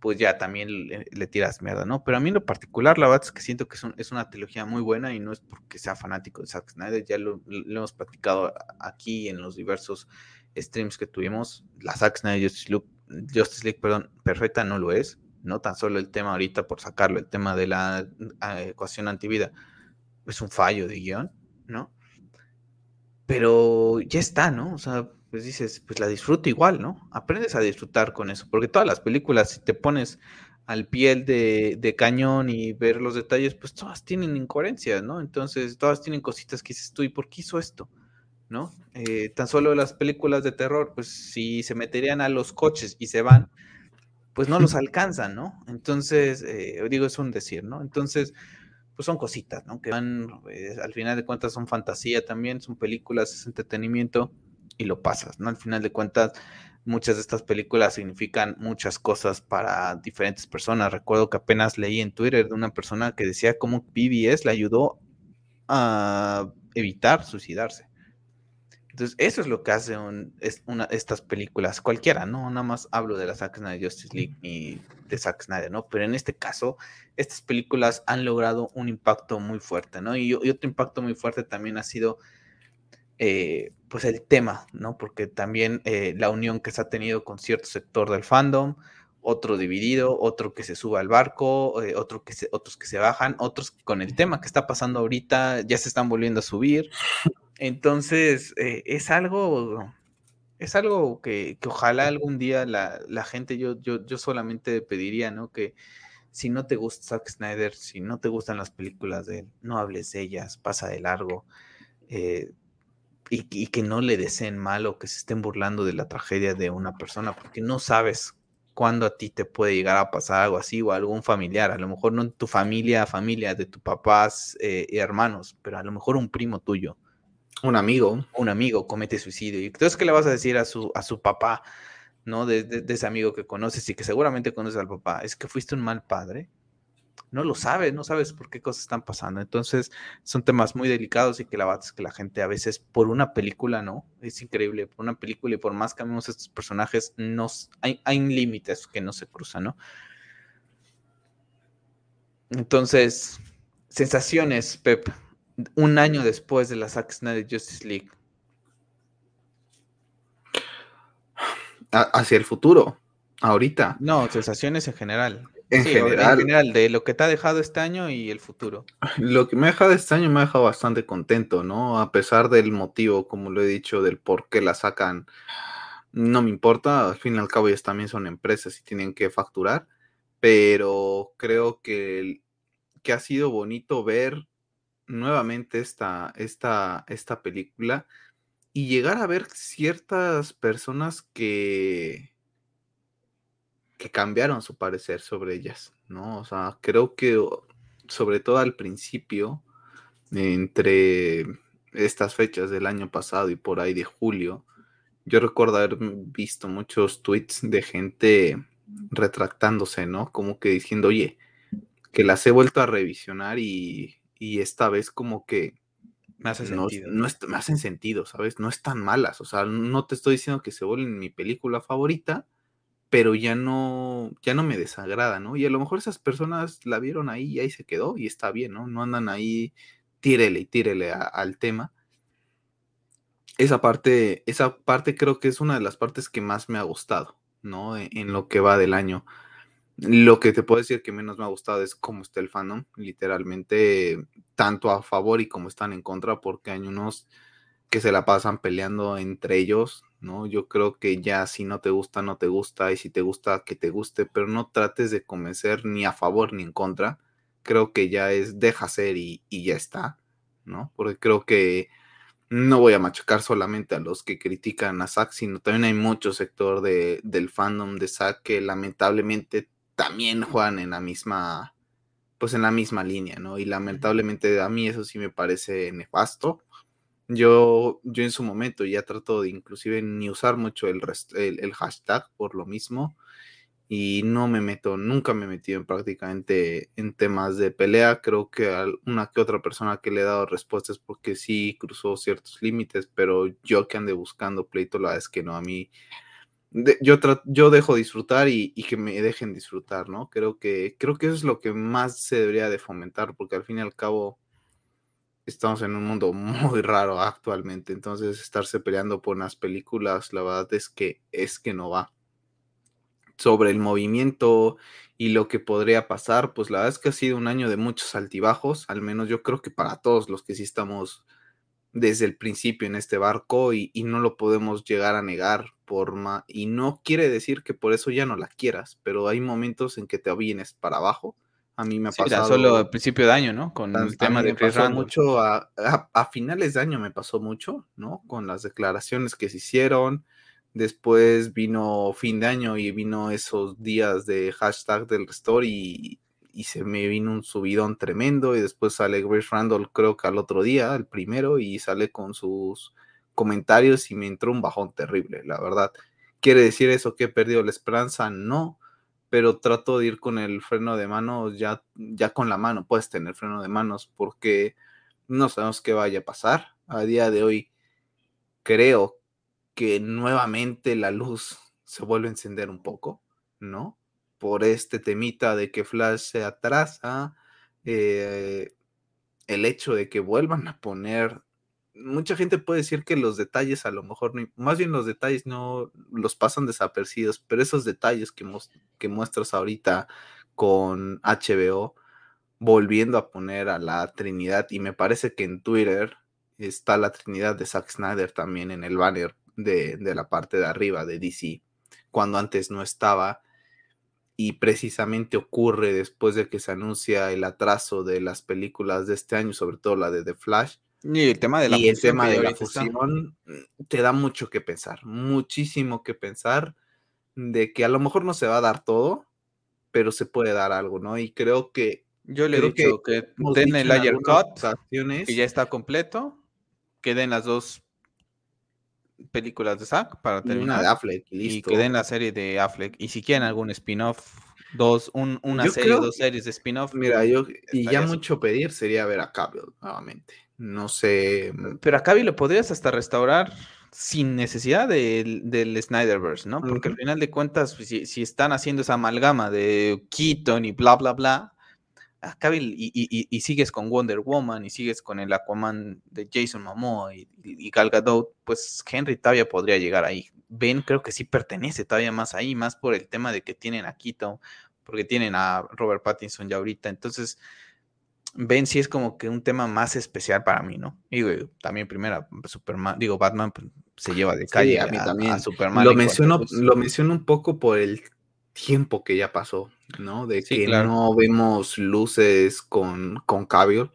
pues ya también le, tiras mierda, ¿no? Pero a mí en lo particular, la verdad es que siento que es, una trilogía muy buena y no es porque sea fanático de Zack Snyder, ya lo, hemos platicado aquí en los diversos streams que tuvimos, la Zack Snyder Justice League perdón, perfecta no lo es, no tan solo el tema ahorita por sacarlo, el tema de la ah, ecuación antivida, es un fallo de guion, ¿no? Pero ya está, ¿no? O sea, pues dices, pues la disfruto igual, ¿no? Aprendes a disfrutar con eso, porque todas las películas, si te pones al piel de, cañón y ver los detalles, pues todas tienen incoherencias, ¿no? Entonces, todas tienen cositas que dices tú, ¿y por qué hizo esto? ¿No? Eh, tan solo las películas de terror, pues si se meterían a los coches y se van, pues no los alcanzan, ¿no? Entonces, eh, digo, es un decir, ¿no? Entonces, pues son cositas, ¿no? Que van, eh, al final de cuentas son fantasía también, son películas, es entretenimiento y lo pasas, ¿no? Al final de cuentas, muchas de estas películas significan muchas cosas para diferentes personas. Recuerdo que apenas leí en Twitter de una persona que decía cómo PBS le ayudó a evitar suicidarse. Entonces, eso es lo que hace es una, estas películas, cualquiera, ¿no? Nada más hablo de la Zack Snyder Justice League y de Zack Snyder, ¿no? Pero en este caso, estas películas han logrado un impacto muy fuerte, ¿no? Y, otro impacto muy fuerte también ha sido, eh, pues, el tema, ¿no? Porque también eh, la unión que se ha tenido con cierto sector del fandom, otro dividido, otro que se sube al barco, eh, otro que se, otros que se bajan, otros con el tema que está pasando ahorita ya se están volviendo a subir. Entonces, eh, es algo, es algo que, ojalá algún día la, gente, yo, yo, yo solamente pediría, ¿no? Que si no te gusta Zack Snyder, si no te gustan las películas de él, no hables de ellas, pasa de largo. Eh, y, que no le deseen mal o que se estén burlando de la tragedia de una persona, porque no sabes cuándo a ti te puede llegar a pasar algo así o a algún familiar. A lo mejor no tu familia, familia de tus papás eh, y hermanos, pero a lo mejor un primo tuyo. Un amigo. Un amigo comete suicidio. Y entonces, ¿qué le vas a decir a su, a su papá, ¿no? De, de ese amigo que conoces y que seguramente conoces al papá. Es que fuiste un mal padre no lo sabes, no sabes por qué cosas están pasando. Entonces, son temas muy delicados y que la es que la gente a veces por una película, ¿no? Es increíble, por una película y por más que amemos estos personajes, nos, hay, hay límites que no se cruzan, ¿no? Entonces, sensaciones, Pep, un año después de la Zack de Justice League. Hacia el futuro, ahorita. No, sensaciones en general. En, general, en general, de lo que te ha dejado este año y el futuro. Lo que me ha dejado este año me ha dejado bastante contento, ¿no? A pesar del motivo, como lo he dicho, del por qué la sacan, no me importa, al fin y al cabo ellos también son empresas y tienen que facturar, pero creo que, que ha sido bonito ver nuevamente esta, esta, esta película y llegar a ver ciertas personas que que cambiaron su parecer sobre ellas, ¿no? O sea, creo que sobre todo al principio, entre estas fechas del año pasado y por ahí de julio, yo recuerdo haber visto muchos tweets de gente retractándose, ¿no? Como que diciendo, oye, que las he vuelto a revisionar y, esta vez como que me hace sentido. No, me hacen sentido, ¿sabes? No están malas, o sea, no te estoy diciendo que se vuelven mi película favorita, pero ya no, ya no me desagrada, ¿no? Y a lo mejor esas personas la vieron ahí y ahí se quedó y está bien, ¿no? No andan ahí, tírele y tírele al tema. Esa parte, esa parte creo que es una de las partes que más me ha gustado, ¿no? E, en, lo que va del año. Lo que te puedo decir que menos me ha gustado es cómo está el fandom, literalmente, tanto a favor y como están en contra, porque hay unos que se la pasan peleando entre ellos, ¿no? Yo creo que ya si no te gusta, no te gusta, y si te gusta, que te guste, pero no trates de convencer ni a favor ni en contra. Creo que ya es deja ser y, ya está, ¿no? Porque creo que no voy a machacar solamente a los que critican a Zack, sino también hay mucho sector de, del fandom de Zack que lamentablemente también juegan en la misma, pues en la misma línea, ¿no? Y lamentablemente a mí eso sí me parece nefasto yo, yo en su momento ya trato de inclusive ni usar mucho el, el, hashtag por lo mismo y no me meto, nunca me he metido en prácticamente en temas de pelea. Creo que una que otra persona que le he dado respuestas porque sí cruzó ciertos límites, pero yo que ande buscando pleito, la verdad es que no, a mí yo, yo dejo disfrutar y, y, que me dejen disfrutar, ¿no? Creo que, creo que eso es lo que más se debería de fomentar, porque al fin y al cabo estamos en un mundo muy raro actualmente, entonces estarse peleando por unas películas, la verdad es que es que no va. Sobre el movimiento y lo que podría pasar, pues la verdad es que ha sido un año de muchos altibajos, al menos yo creo que para todos los que sí estamos desde el principio en este barco y, y no lo podemos llegar a negar por y no quiere decir que por eso ya no la quieras, pero hay momentos en que te vienes para abajo a mí me ha pasado. solo a principio de año, ¿no? Con el tema de Chris mucho a, finales de año me pasó mucho, ¿no? Con las declaraciones que se hicieron. Después vino fin de año y vino esos días de hashtag del restore y, y se me vino un subidón tremendo. Y después sale Grace Randall, creo que al otro día, el primero, y sale con sus comentarios y me entró un bajón terrible, la verdad. ¿Quiere decir eso que he perdido la esperanza? No pero trato de ir con el freno de manos ya, ya con la mano, puedes tener freno de manos porque no sabemos qué vaya a pasar. A día de hoy creo que nuevamente la luz se vuelve a encender un poco, ¿no? Por este temita de que Flash se atrasa, eh, el hecho de que vuelvan a poner mucha gente puede decir que los detalles a lo mejor, no, más bien los detalles no los pasan desapercibidos, pero esos detalles que, que muestras ahorita con HBO, volviendo a poner a la Trinidad, y me parece que en Twitter está la Trinidad de Zack Snyder también en el banner de, de la parte de arriba de DC, cuando antes no estaba. Y precisamente ocurre después de que se anuncia el atraso de las películas de este año, sobre todo la de The Flash, y el tema de la fusión, tema de la fusión te da mucho que pensar, muchísimo que pensar. de que a lo mejor no se va a dar todo, pero se puede dar algo, ¿no? Y creo que... Yo le he dicho que, que den el Ayer Cut, que ya está completo, que den las dos películas de Zack para terminar. Y, de Affleck, y que den la serie de Affleck. Y si quieren algún spin-off, dos, un, una serie, dos series de spin-off. Mira, yo, y ya mucho pedir sería ver a Cavill nuevamente. No sé. Mm. Pero a Cavill lo podrías hasta restaurar sin necesidad del, del Snyderverse, ¿no? Porque al final de cuentas, pues, si, si, están haciendo esa amalgama de Keaton y bla, bla, bla, a Cavill y, y, y, sigues con Wonder Woman y sigues con el Aquaman de Jason Momoa y, y Gal Gadot, pues Henry todavía podría llegar ahí. Ben creo que sí pertenece todavía más ahí, más por el tema de que tienen a Keaton, porque tienen a Robert Pattinson ya ahorita. Entonces, Ben sí es como que un tema más especial para mí, ¿no? Y también primera, Superman, digo, Batman pues, se lleva de calle a, mí también. Superman. Lo menciono, lo menciono un poco por el tiempo que ya pasó, ¿no? De que no vemos luces con, con Cavill.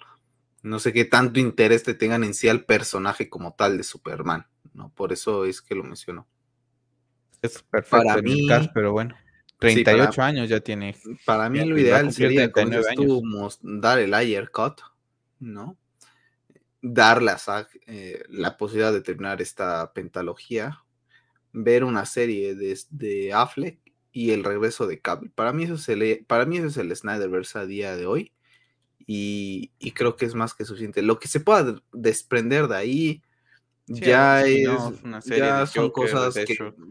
No sé qué tanto interés te tengan en sí al personaje como tal de Superman, ¿no? Por eso es que lo menciono. Es perfecto para mí, pero bueno. 38 años ya tiene. Para mí lo ideal sería dar el ayer cut, ¿no? Darle a Zack eh, la posibilidad de terminar esta pentalogía, ver una serie de, de Affleck y el regreso de Cable. Para mí eso es el, para mí eso es el Snyderverse a día de hoy y, y, creo que es más que suficiente. Lo que se pueda desprender de ahí ya es, ya son cosas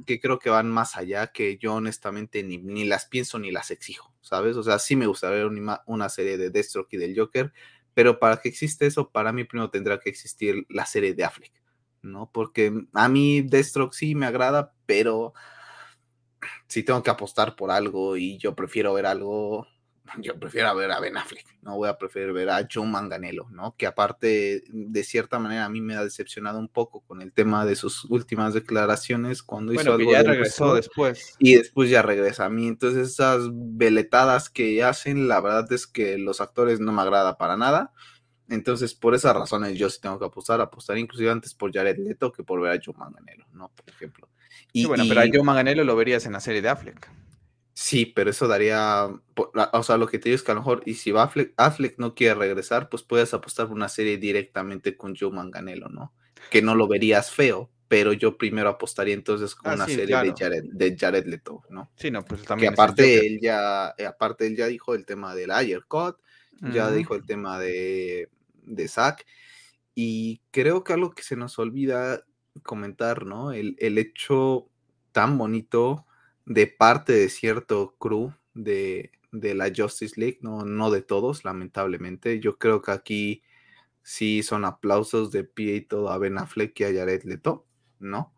que, creo que van más allá, que yo honestamente ni, ni, las pienso ni las exijo, ¿sabes? O sea, sí me gustaría ver una, una serie de Deathstroke y del Joker, pero para que exista eso, para mí primero tendrá que existir la serie de Affleck, ¿no? Porque a mí Deathstroke sí me agrada, pero si tengo que apostar por algo y yo prefiero ver algo yo prefiero ver a Ben Affleck, no voy a preferir ver a John Manganello, ¿no? Que aparte, de cierta manera, a mí me ha decepcionado un poco con el tema de sus últimas declaraciones cuando hizo algo. Que ya regresó después. Y después ya regresa a mí. Entonces, esas veletadas que hacen, la verdad es que los actores no me agrada para nada. Entonces, por esas razones, yo sí tengo que apostar, apostar inclusive antes por Jared Leto que por ver a John Manganello, ¿no? Por ejemplo. Y, bueno, pero a John Manganello lo verías en la serie de Affleck. Sí, pero eso daría, o sea, lo que te digo es que a lo mejor, y si Affleck, Affleck no quiere regresar, pues puedes apostar por una serie directamente con Joe Manganello, ¿no? Que no lo verías feo, pero yo primero apostaría entonces con ah, una serie de, Jared, de Jared Leto, ¿no? Sí, no, pues también. Que aparte él ya, eh, aparte él ya dijo el tema del Ayer Cut, ya dijo el tema de, de Zack, y creo que algo que se nos olvida comentar, ¿no? El, el hecho tan bonito de parte de cierto crew de, la Justice League, no, no de todos, lamentablemente. Yo creo que aquí sí son aplausos de pie y todo a Ben Affleck y a Jared Leto, ¿no?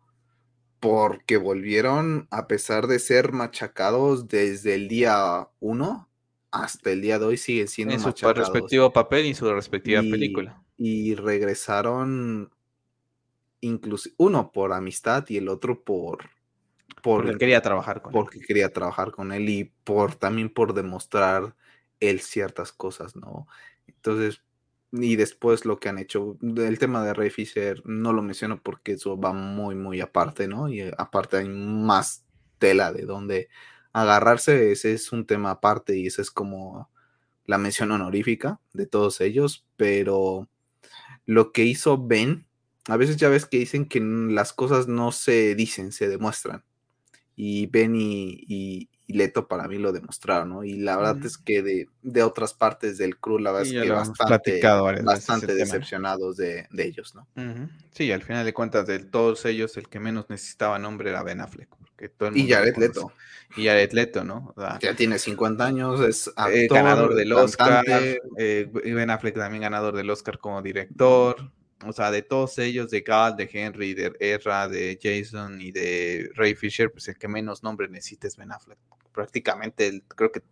Porque volvieron, a pesar de ser machacados desde el día uno hasta el día de hoy, siguen siendo en su respectivo papel y su respectiva película. Y regresaron, uno por amistad y el otro por porque quería trabajar con porque quería trabajar con él y por también por demostrar él ciertas cosas, ¿no? Entonces, y después lo que han hecho, el tema de Ray Fisher no lo menciono porque eso va muy, muy aparte, ¿no? Y aparte hay más tela de donde agarrarse, ese es un tema aparte y esa es como la mención honorífica de todos ellos, pero lo que hizo Ben, a veces ya ves que dicen que las cosas no se dicen, se demuestran y Benny y, Leto para mí lo demostraron, ¿no? Y la verdad es que de, de, otras partes del crew, la verdad es que bastante, bastante decepcionados de, de, ellos, ¿no? Sí, al final de cuentas, de todos ellos, el que menos necesitaba nombre era Ben Affleck. Porque todo el y Jared Leto. Y Jared Leto, ¿no? ya tiene 50 años, es eh, ganador del Oscar. Eh, ben Affleck también ganador del Oscar como director o sea, de todos ellos, de Gal, de Henry, de Erra, de Jason y de Ray Fisher, pues el que menos nombre necesita es Ben Affleck. Prácticamente, creo que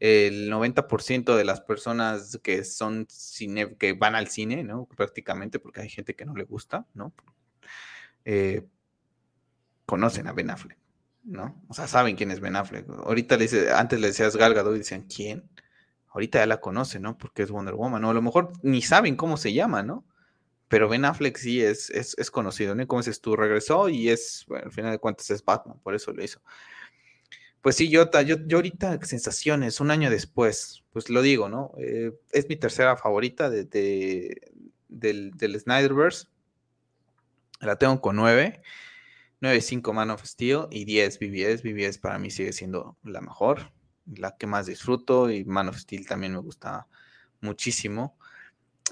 el 90% de las personas que son cine, que van al cine, ¿no? Prácticamente, porque hay gente que no le gusta, ¿no? Eh, conocen a Ben Affleck, ¿no? O sea, saben quién es Ben Affleck. Ahorita le dice, antes le decías Gal Gadot y decían, ¿quién? Ahorita ya la conocen, ¿no? Porque es Wonder Woman, ¿no? A lo mejor ni saben cómo se llama, ¿no? Pero Ben Affleck sí es, es, conocido, ¿no? Como dices tú, regresó y es, bueno, al final de cuentas es Batman, por eso lo hizo. Pues sí, yo, yo, yo ahorita sensaciones, un año después, pues lo digo, ¿no? Eh, es mi tercera favorita de, del, del Snyderverse. La tengo con 9. 9.5 Man of Steel y 10 BBS. BBS para mí sigue siendo la mejor, la que más disfruto y Man of Steel también me gusta muchísimo.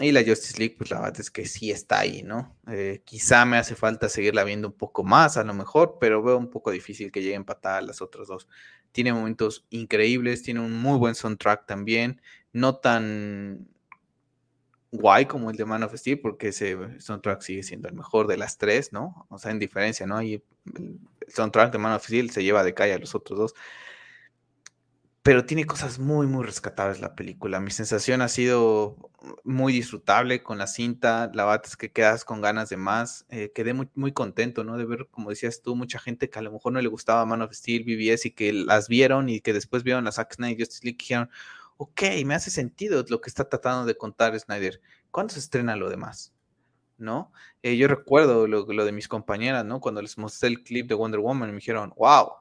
Y la Justice League, pues la verdad es que sí está ahí, ¿no? Eh, quizá me hace falta seguirla viendo un poco más, a lo mejor, pero veo un poco difícil que llegue a empatar las otras dos. Tiene momentos increíbles, tiene un muy buen soundtrack también, no tan guay como el de Man of Steel, porque ese soundtrack sigue siendo el mejor de las tres, ¿no? O sea, en diferencia, ¿no? Y el soundtrack de Man of Steel se lleva de calle a los otros dos pero tiene cosas muy, muy rescatables la película. Mi sensación ha sido muy disfrutable con la cinta, la verdad es que quedas con ganas de más. Eh, quedé muy, muy contento, ¿no? De ver, como decías tú, mucha gente que a lo mejor no le gustaba Man of Steel, BBS y que las vieron y que después vieron las Zack Snyder Justice League y dijeron, ok, me hace sentido lo que está tratando de contar Snyder. ¿Cuándo se estrena lo demás? ¿No? Eh, yo recuerdo lo, lo de mis compañeras, ¿no? Cuando les mostré el clip de Wonder Woman, me dijeron, wow,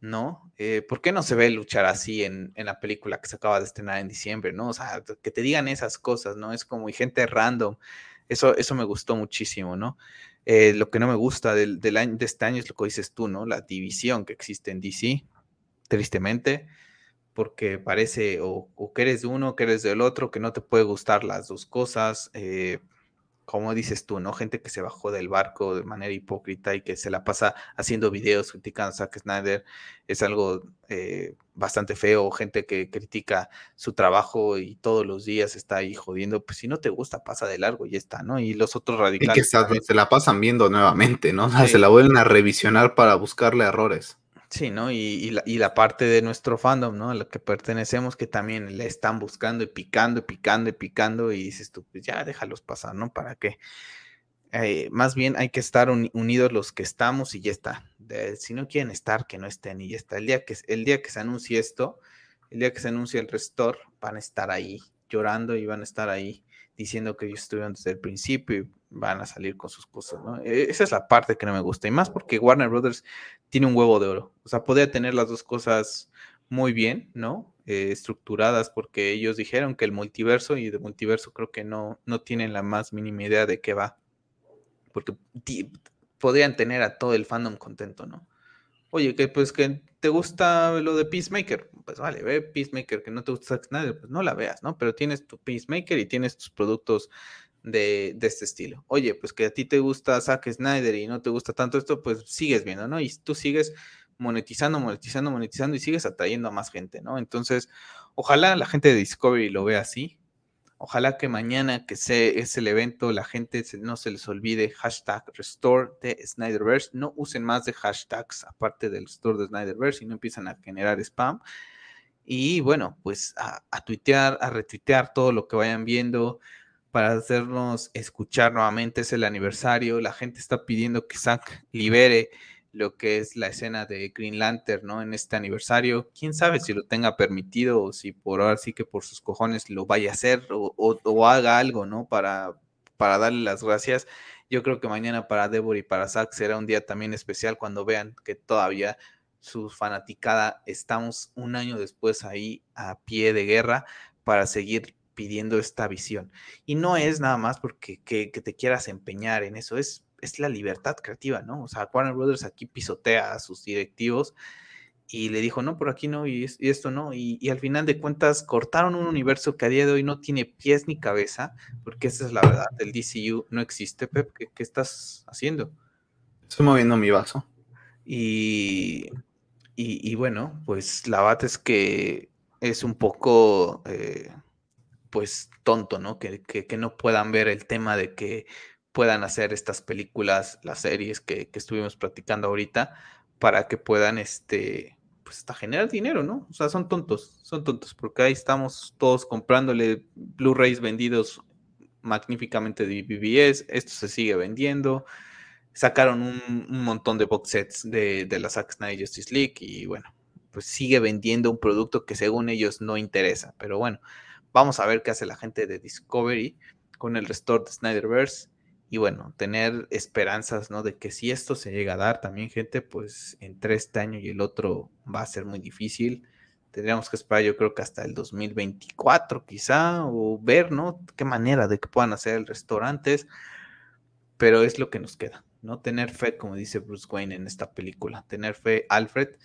¿no? Eh, ¿Por qué no se ve luchar así en, la película que se acaba de estrenar en diciembre, ¿no? O sea, que te digan esas cosas, ¿no? Es como y gente random. Eso, eso me gustó muchísimo, ¿no? Eh, lo que no me gusta del, año, de este año es lo que dices tú, ¿no? La división que existe en DC, tristemente, porque parece o, que eres de uno, que eres del otro, que no te puede gustar las dos cosas. Eh, como dices tú, ¿no? Gente que se bajó del barco de manera hipócrita y que se la pasa haciendo videos criticando a Zack Snyder es algo eh, bastante feo. Gente que critica su trabajo y todos los días está ahí jodiendo. Pues si no te gusta, pasa de largo y ya está, ¿no? Y los otros radicales. Y que se la pasan viendo nuevamente, ¿no? O sea, se la vuelven a revisionar para buscarle errores. ¿No? Y, la, parte de nuestro fandom, ¿no? A la que pertenecemos, que también le están buscando y picando y picando y picando y dices tú, pues ya déjalos pasar, ¿no? ¿Para qué? Eh, más bien hay que estar unidos los que estamos y ya está. si no quieren estar, que no estén y ya está. El día que, el día que se anuncie esto, el día que se anuncie el restore, van a estar ahí llorando y van a estar ahí diciendo que ellos estuvieron desde el principio y van a salir con sus cosas, ¿no? E, esa es la parte que no me gusta. Y más porque Warner Brothers tiene un huevo de oro. O sea, podía tener las dos cosas muy bien, ¿no? Eh, estructuradas porque ellos dijeron que el multiverso y de multiverso creo que no, no tienen la más mínima idea de qué va. Porque podrían tener a todo el fandom contento, ¿no? Oye, que pues que te gusta lo de Peacemaker, pues vale, ve Peacemaker, que no te gusta Zack Snyder, pues no la veas, ¿no? Pero tienes tu Peacemaker y tienes tus productos de, este estilo. Oye, pues que a ti te gusta Zack Snyder y no te gusta tanto esto, pues sigues viendo, ¿no? Y tú sigues monetizando, monetizando, monetizando y sigues atrayendo a más gente, ¿no? Entonces, ojalá la gente de Discovery lo vea así. Ojalá que mañana que sea es el evento, la gente no se les olvide hashtag restore de Snyderverse. No usen más de hashtags aparte del restore de Snyderverse y no empiezan a generar spam. Y bueno, pues a, a tuitear, a retuitear todo lo que vayan viendo para hacernos escuchar nuevamente. Es el aniversario. La gente está pidiendo que Zack libere lo que es la escena de Green Lantern, ¿no? En este aniversario. Quién sabe si lo tenga permitido o si por ahora sí que por sus cojones lo vaya a hacer o, haga algo, ¿no? Para, para darle las gracias. Yo creo que mañana para Deborah y para Zack será un día también especial cuando vean que todavía su fanaticada estamos un año después ahí a pie de guerra para seguir pidiendo esta visión. Y no es nada más porque que, te quieras empeñar en eso, es, es la libertad creativa, ¿no? O sea, Warner Brothers aquí pisotea a sus directivos y le dijo, no, por aquí no, y, esto no, y, al final de cuentas cortaron un universo que a día de hoy no tiene pies ni cabeza, porque esa es la verdad, el DCU no existe, Pep, ¿qué, estás haciendo? Estoy moviendo mi vaso. Y, y, bueno, pues la verdad es que es un poco... Eh, pues tonto, ¿no? Que, no puedan ver el tema de que puedan hacer estas películas, las series que, estuvimos platicando ahorita, para que puedan, este, pues hasta generar dinero, ¿no? O sea, son tontos, son tontos, porque ahí estamos todos comprándole Blu-rays vendidos magníficamente de BBS, esto se sigue vendiendo, sacaron un, montón de box sets de, de la Zack Snyder Justice League y bueno, pues sigue vendiendo un producto que según ellos no interesa, pero bueno, Vamos a ver qué hace la gente de Discovery con el restore de Snyderverse. y bueno, tener esperanzas, ¿no? De que si esto se llega a dar también, gente, pues entre este año y el otro va a ser muy difícil. Tendríamos que esperar, yo creo que hasta el 2024 quizá, o ver, ¿no? Qué manera de que puedan hacer el restaurantes, pero es lo que nos queda, ¿no? Tener fe, como dice Bruce Wayne en esta película, tener fe, Alfred,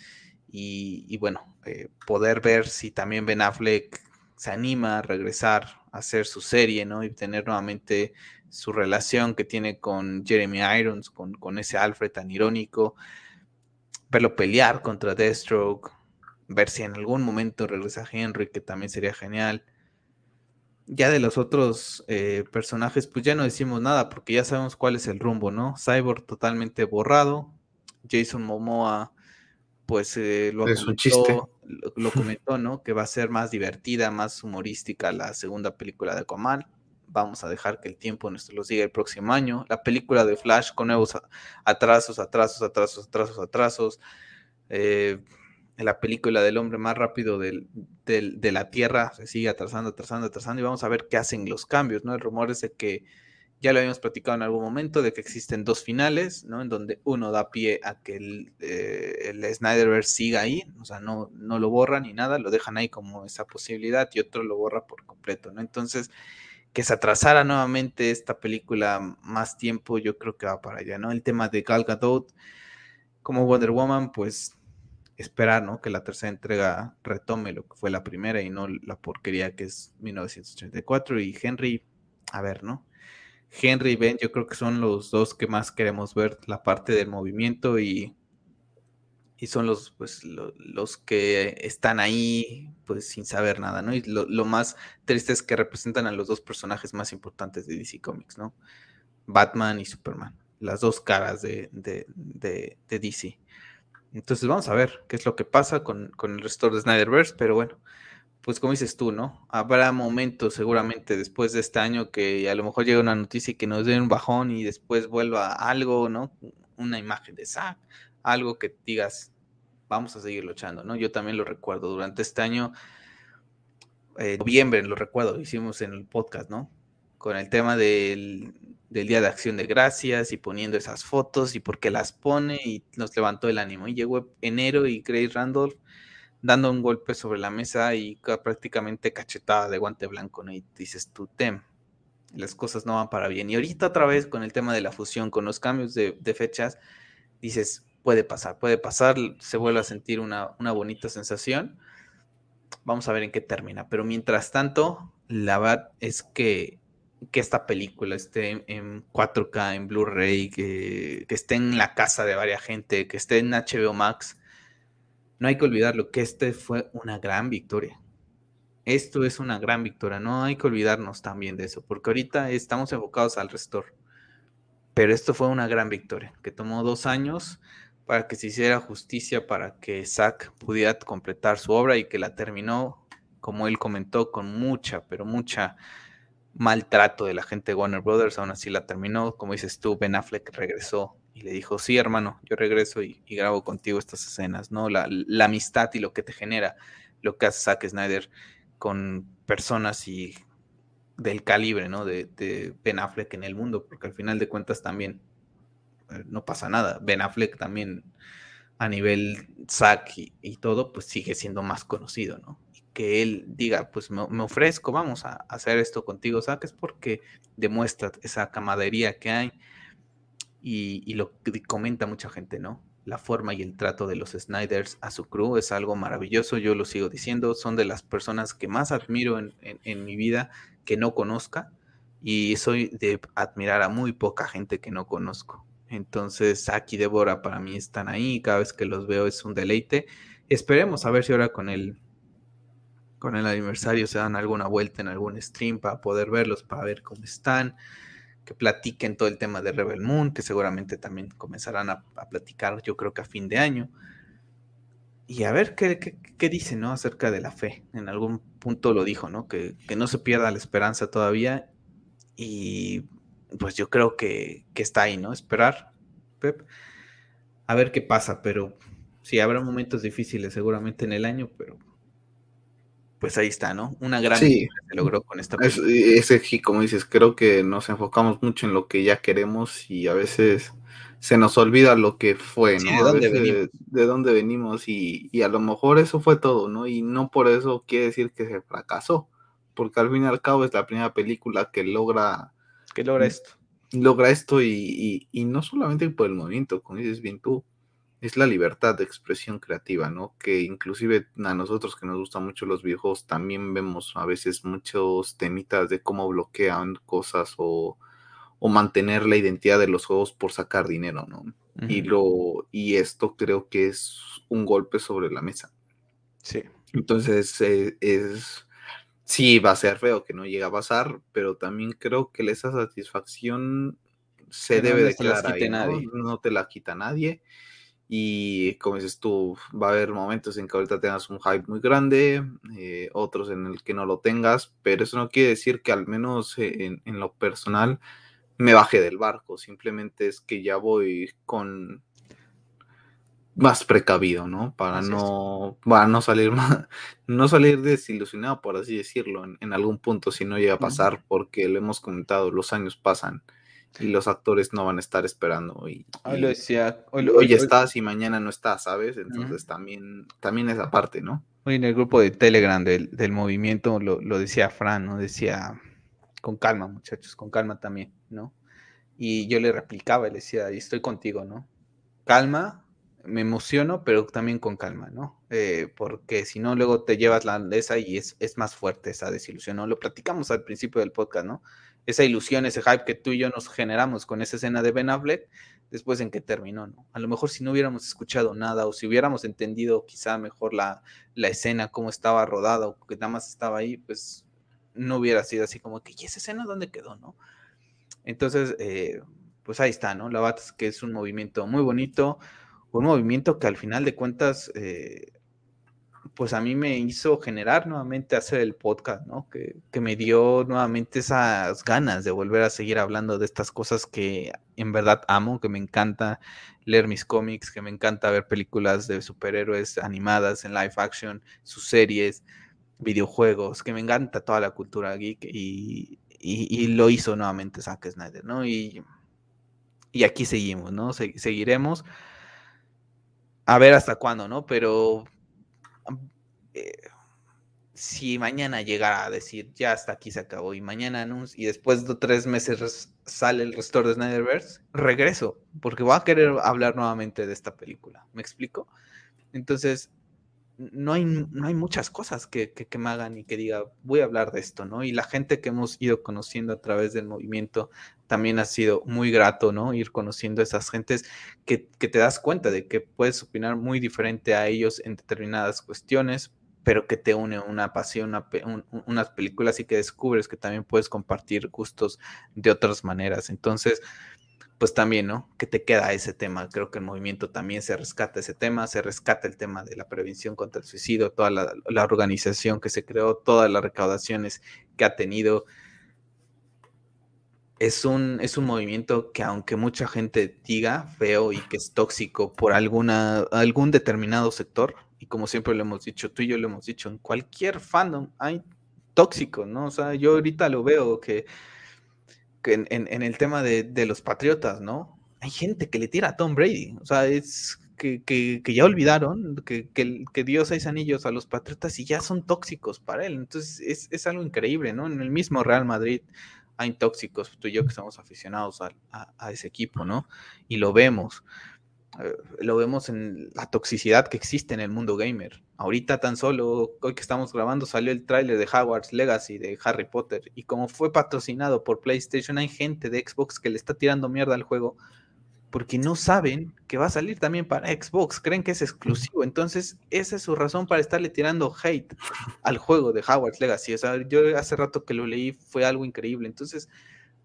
y, bueno, eh, poder ver si también Ben Affleck se anima a regresar a hacer su serie, ¿no? Y tener nuevamente su relación que tiene con Jeremy Irons, con, con ese Alfred tan irónico, verlo pelear contra Deathstroke, ver si en algún momento regresa Henry, que también sería genial. Ya de los otros eh, personajes, pues ya no decimos nada, porque ya sabemos cuál es el rumbo, ¿no? Cyborg totalmente borrado, Jason Momoa, pues eh, lo, es comentó, ¿no? Que va a ser más divertida, más humorística la segunda película de Comal vamos a dejar que el tiempo nos lo siga el próximo año. La película de Flash con nuevos atrasos, atrasos, atrasos, atrasos, atrasos. Eh, la película del hombre más rápido de la Tierra se sigue atrasando, atrasando, atrasando y vamos a ver qué hacen los cambios, ¿no? El rumor es de que ya lo habíamos platicado en algún momento, de que existen dos finales, ¿no? En donde uno da pie a que el, eh, Snyderverse siga ahí, o sea, no, no lo borran ni nada, lo dejan ahí como esa posibilidad y otro lo borra por completo, ¿no? Entonces, que se atrasara nuevamente esta película más tiempo, yo creo que va para allá, ¿no? El tema de Gal Gadot como Wonder Woman, pues esperar, ¿no? Que la tercera entrega retome lo que fue la primera y no la porquería que es 1984 y Henry, a ver, ¿no? Henry y Ben, yo creo que son los dos que más queremos ver la parte del movimiento y y son los, pues, los que están ahí, pues, sin saber nada, ¿no? Y lo, más triste es que representan a los dos personajes más importantes de DC Comics, ¿no? Batman y Superman, las dos caras de, de, DC. Entonces vamos a ver qué es lo que pasa con, con el resto de Snyderverse, pero bueno, pues como dices tú, ¿no? Habrá momentos seguramente después de este año que a lo mejor llega una noticia y que nos dé un bajón y después vuelva algo, ¿no? Una imagen de Zack, algo que digas, vamos a seguir luchando, ¿no? Yo también lo recuerdo, durante este año, eh, noviembre, lo recuerdo, hicimos en el podcast, ¿no? Con el tema del, Día de Acción de Gracias y poniendo esas fotos y por qué las pone y nos levantó el ánimo. Y llegó enero y Grace Randolph dando un golpe sobre la mesa y prácticamente cachetada de guante blanco, ¿no? Y dices tú, Tem, las cosas no van para bien. Y ahorita otra vez con el tema de la fusión, con los cambios de, de fechas, dices, puede pasar, puede pasar, se vuelve a sentir una, bonita sensación. Vamos a ver en qué termina. Pero mientras tanto, la verdad es que, que esta película esté en 4K, en Blu-ray, que, que, esté en la casa de varias gente, que esté en HBO Max, no hay que olvidarlo, que este fue una gran victoria. Esto es una gran victoria, no hay que olvidarnos también de eso, porque ahorita estamos enfocados al restore. Pero esto fue una gran victoria, que tomó dos años, para que se hiciera justicia, para que Zack pudiera completar su obra y que la terminó, como él comentó, con mucha, pero mucha maltrato de la gente de Warner Brothers, aún así la terminó, como dices tú, Ben Affleck regresó le dijo, sí hermano, yo regreso y, grabo contigo estas escenas, ¿no? La, amistad y lo que te genera, lo que hace Zack Snyder con personas y del calibre, ¿no? De, de Ben Affleck en el mundo, porque al final de cuentas también no pasa nada. Ben Affleck también a nivel Zack y, todo, pues sigue siendo más conocido, ¿no? Y que él diga, pues me, ofrezco, vamos a, hacer esto contigo, Zack, es porque demuestra esa camadería que hay y, lo que comenta mucha gente, ¿no? La forma y el trato de los Snyders a su crew es algo maravilloso, yo lo sigo diciendo, son de las personas que más admiro en, en mi vida que no conozca y soy de admirar a muy poca gente que no conozco entonces, Saki y Débora para mí están ahí. Cada vez que los veo es un deleite. Esperemos a ver si ahora con el, con el aniversario se dan alguna vuelta en algún stream para poder verlos, para ver cómo están. Que platiquen todo el tema de Rebel Moon, que seguramente también comenzarán a, platicar, yo creo que a fin de año. Y a ver qué, qué, dice, ¿no? Acerca de la fe. En algún punto lo dijo, ¿no? Que, que no se pierda la esperanza todavía. Y pues yo creo que, está ahí, ¿no? Esperar, Pep, a ver qué pasa, pero sí, habrá momentos difíciles seguramente en el año, pero pues ahí está, ¿no? Una gran Sí. se logró con esta Es, película. ese, sí, como dices, creo que nos enfocamos mucho en lo que ya queremos y a veces se nos olvida lo que fue, Sí, ¿no? ¿de dónde venimos? de dónde venimos y, y a lo mejor eso fue todo, ¿no? Y no por eso quiere decir que se fracasó, porque al fin y al cabo es la primera película que logra, ¿Qué logra esto? logra esto y, y- y no solamente por el movimiento, como dices bien tú, es la libertad de expresión creativa, ¿no? Que inclusive a nosotros que nos gustan mucho los videojuegos también vemos a veces muchos temitas de cómo bloquean cosas o, o mantener la identidad de los juegos por sacar dinero, ¿no? Y, lo, y esto creo que es un golpe sobre la mesa. Sí. Entonces, eh, es, sí, va a ser feo que no llegue a pasar, pero también creo que esa satisfacción se Que no debe de se las quedar quite ahí, ¿no? nadie. No te la quita nadie. Y como dices tú, va a haber momentos en que ahorita tengas un hype muy grande, eh, otros en el que no lo tengas, pero eso no quiere decir que al menos eh, en, en lo personal me baje del barco, simplemente es que ya voy con más precavido, ¿no? Para Así no, para no salir más, no salir desilusionado, por así decirlo, en, en algún punto si no llega a pasar, porque lo hemos comentado, los años pasan y los actores no van a estar esperando y, Hoy lo decía, hoy, hoy estás y mañana no estás, ¿sabes? Entonces también, también esa parte, ¿no? hoy en el grupo de Telegram del, del movimiento lo, lo decía Fran, ¿no? Decía, con calma, muchachos, con calma también, ¿no? Y yo le replicaba, le decía, y estoy contigo, ¿no? Calma, me emociono, pero también con calma, ¿no? Eh, porque si no, luego te llevas la esa y es, es más fuerte esa desilusión, ¿no? Lo platicamos al principio del podcast, ¿no? Esa ilusión, ese hype que tú y yo nos generamos con esa escena de Ben Affleck, después en que terminó, ¿no? A lo mejor si no hubiéramos escuchado nada o si hubiéramos entendido quizá mejor la, la escena, cómo estaba rodada o que nada más estaba ahí, pues no hubiera sido así como que, ¿y esa escena dónde quedó, no? Entonces, eh, pues ahí está, ¿no? La es que es un movimiento muy bonito, un movimiento que al final de cuentas, eh, pues a mí me hizo generar nuevamente hacer el podcast, ¿no? Que, que, me dio nuevamente esas ganas de volver a seguir hablando de estas cosas que en verdad amo, que me encanta leer mis cómics, que me encanta ver películas de superhéroes animadas en live action, sus series, videojuegos, que me encanta toda la cultura geek y, y, lo hizo nuevamente Zack Snyder, ¿no? Y, y aquí seguimos, ¿no? Se, seguiremos a ver hasta cuándo, ¿no? Pero eh, si mañana llegara a decir ya hasta aquí se acabó y mañana anuncio y después de tres meses sale el restore de Snyderverse, regreso porque voy a querer hablar nuevamente de esta película. ¿Me explico? Entonces, no hay, no hay muchas cosas que, que, que, me hagan y que diga, voy a hablar de esto, ¿no? Y la gente que hemos ido conociendo a través del movimiento también ha sido muy grato, ¿no? Ir conociendo a esas gentes que, que te das cuenta de que puedes opinar muy diferente a ellos en determinadas cuestiones, pero que te une una pasión, una, un, unas películas y que descubres que también puedes compartir gustos de otras maneras. Entonces, pues también, ¿no? Que te queda ese tema. Creo que el movimiento también se rescata ese tema, se rescata el tema de la prevención contra el suicidio, toda la, la organización que se creó, todas las recaudaciones que ha tenido. Es un, es un movimiento que aunque mucha gente diga feo y que es tóxico por alguna, algún determinado sector, y como siempre lo hemos dicho, tú y yo lo hemos dicho, en cualquier fandom hay tóxicos, ¿no? O sea, yo ahorita lo veo que que en, en, en, el tema de, de, los Patriotas, ¿no? Hay gente que le tira a Tom Brady, o sea, es que, que, que ya olvidaron que, que, dio seis anillos a los Patriotas y ya son tóxicos para él. Entonces, es, es algo increíble, ¿no? En el mismo Real Madrid hay tóxicos, tú y yo que estamos aficionados a, ese equipo, ¿no? Y lo vemos. Eh, lo vemos en la toxicidad que existe en el mundo gamer. Ahorita tan solo, hoy que estamos grabando, salió el tráiler de Hogwarts Legacy de Harry Potter y como fue patrocinado por PlayStation, hay gente de Xbox que le está tirando mierda al juego porque no saben que va a salir también para Xbox, creen que es exclusivo, entonces esa es su razón para estarle tirando hate al juego de Hogwarts Legacy. O sea, yo hace rato que lo leí, fue algo increíble, entonces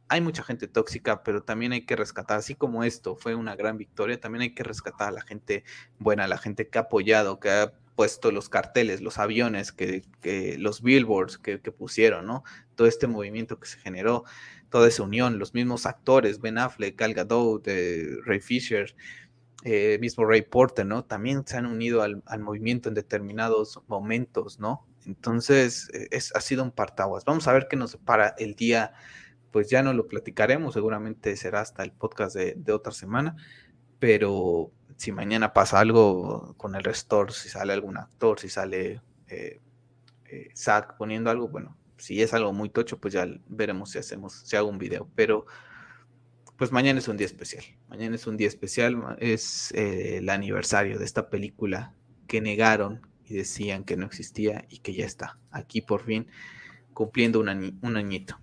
hay mucha gente tóxica, pero también hay que rescatar, así como esto fue una gran victoria, también hay que rescatar a la gente buena, a la gente que ha apoyado, que ha puesto los carteles, los aviones, que, que los billboards que, que, pusieron, ¿no? Todo este movimiento que se generó, toda esa unión, los mismos actores, Ben Affleck, Gal Gadot, eh, Ray Fisher, eh, mismo Ray Porter, ¿no? También se han unido al, al movimiento en determinados momentos, ¿no? Entonces, e, es, ha sido un partaguas. Vamos a ver qué nos para el día, pues ya no lo platicaremos, seguramente será hasta el podcast de, otra semana, pero si mañana pasa algo con el restore, si sale algún actor, si sale eh, eh, Zack poniendo algo, bueno, si es algo muy tocho, pues ya veremos si hacemos, si hago un video, pero pues mañana es un día especial. Mañana es un día especial, es eh, el aniversario de esta película que negaron y decían que no existía y que ya está aquí por fin cumpliendo un, añito.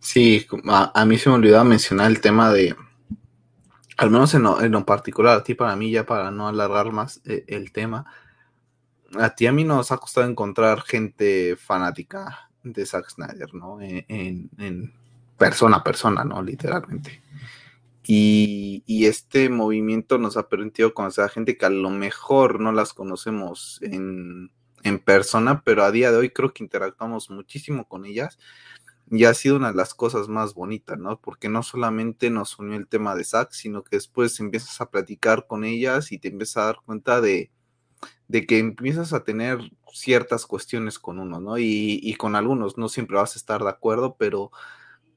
Sí, a, mí se me olvidaba mencionar el tema de, al menos en lo, particular, a ti para mí, ya para no alargar más eh, el tema, a ti a mí nos ha costado encontrar gente fanática de Zack Snyder, ¿no? En, persona a persona, ¿no? Literalmente. Y, este movimiento nos ha permitido conocer a gente que a lo mejor no las conocemos en, persona, pero a día de hoy creo que interactuamos muchísimo con ellas y ha sido una de las cosas más bonitas, ¿no? Porque no solamente nos unió el tema de Zack, sino que después empiezas a platicar con ellas y te empiezas a dar cuenta de, de que empiezas a tener ciertas cuestiones con uno, ¿no? Y, y, con algunos no siempre vas a estar de acuerdo, pero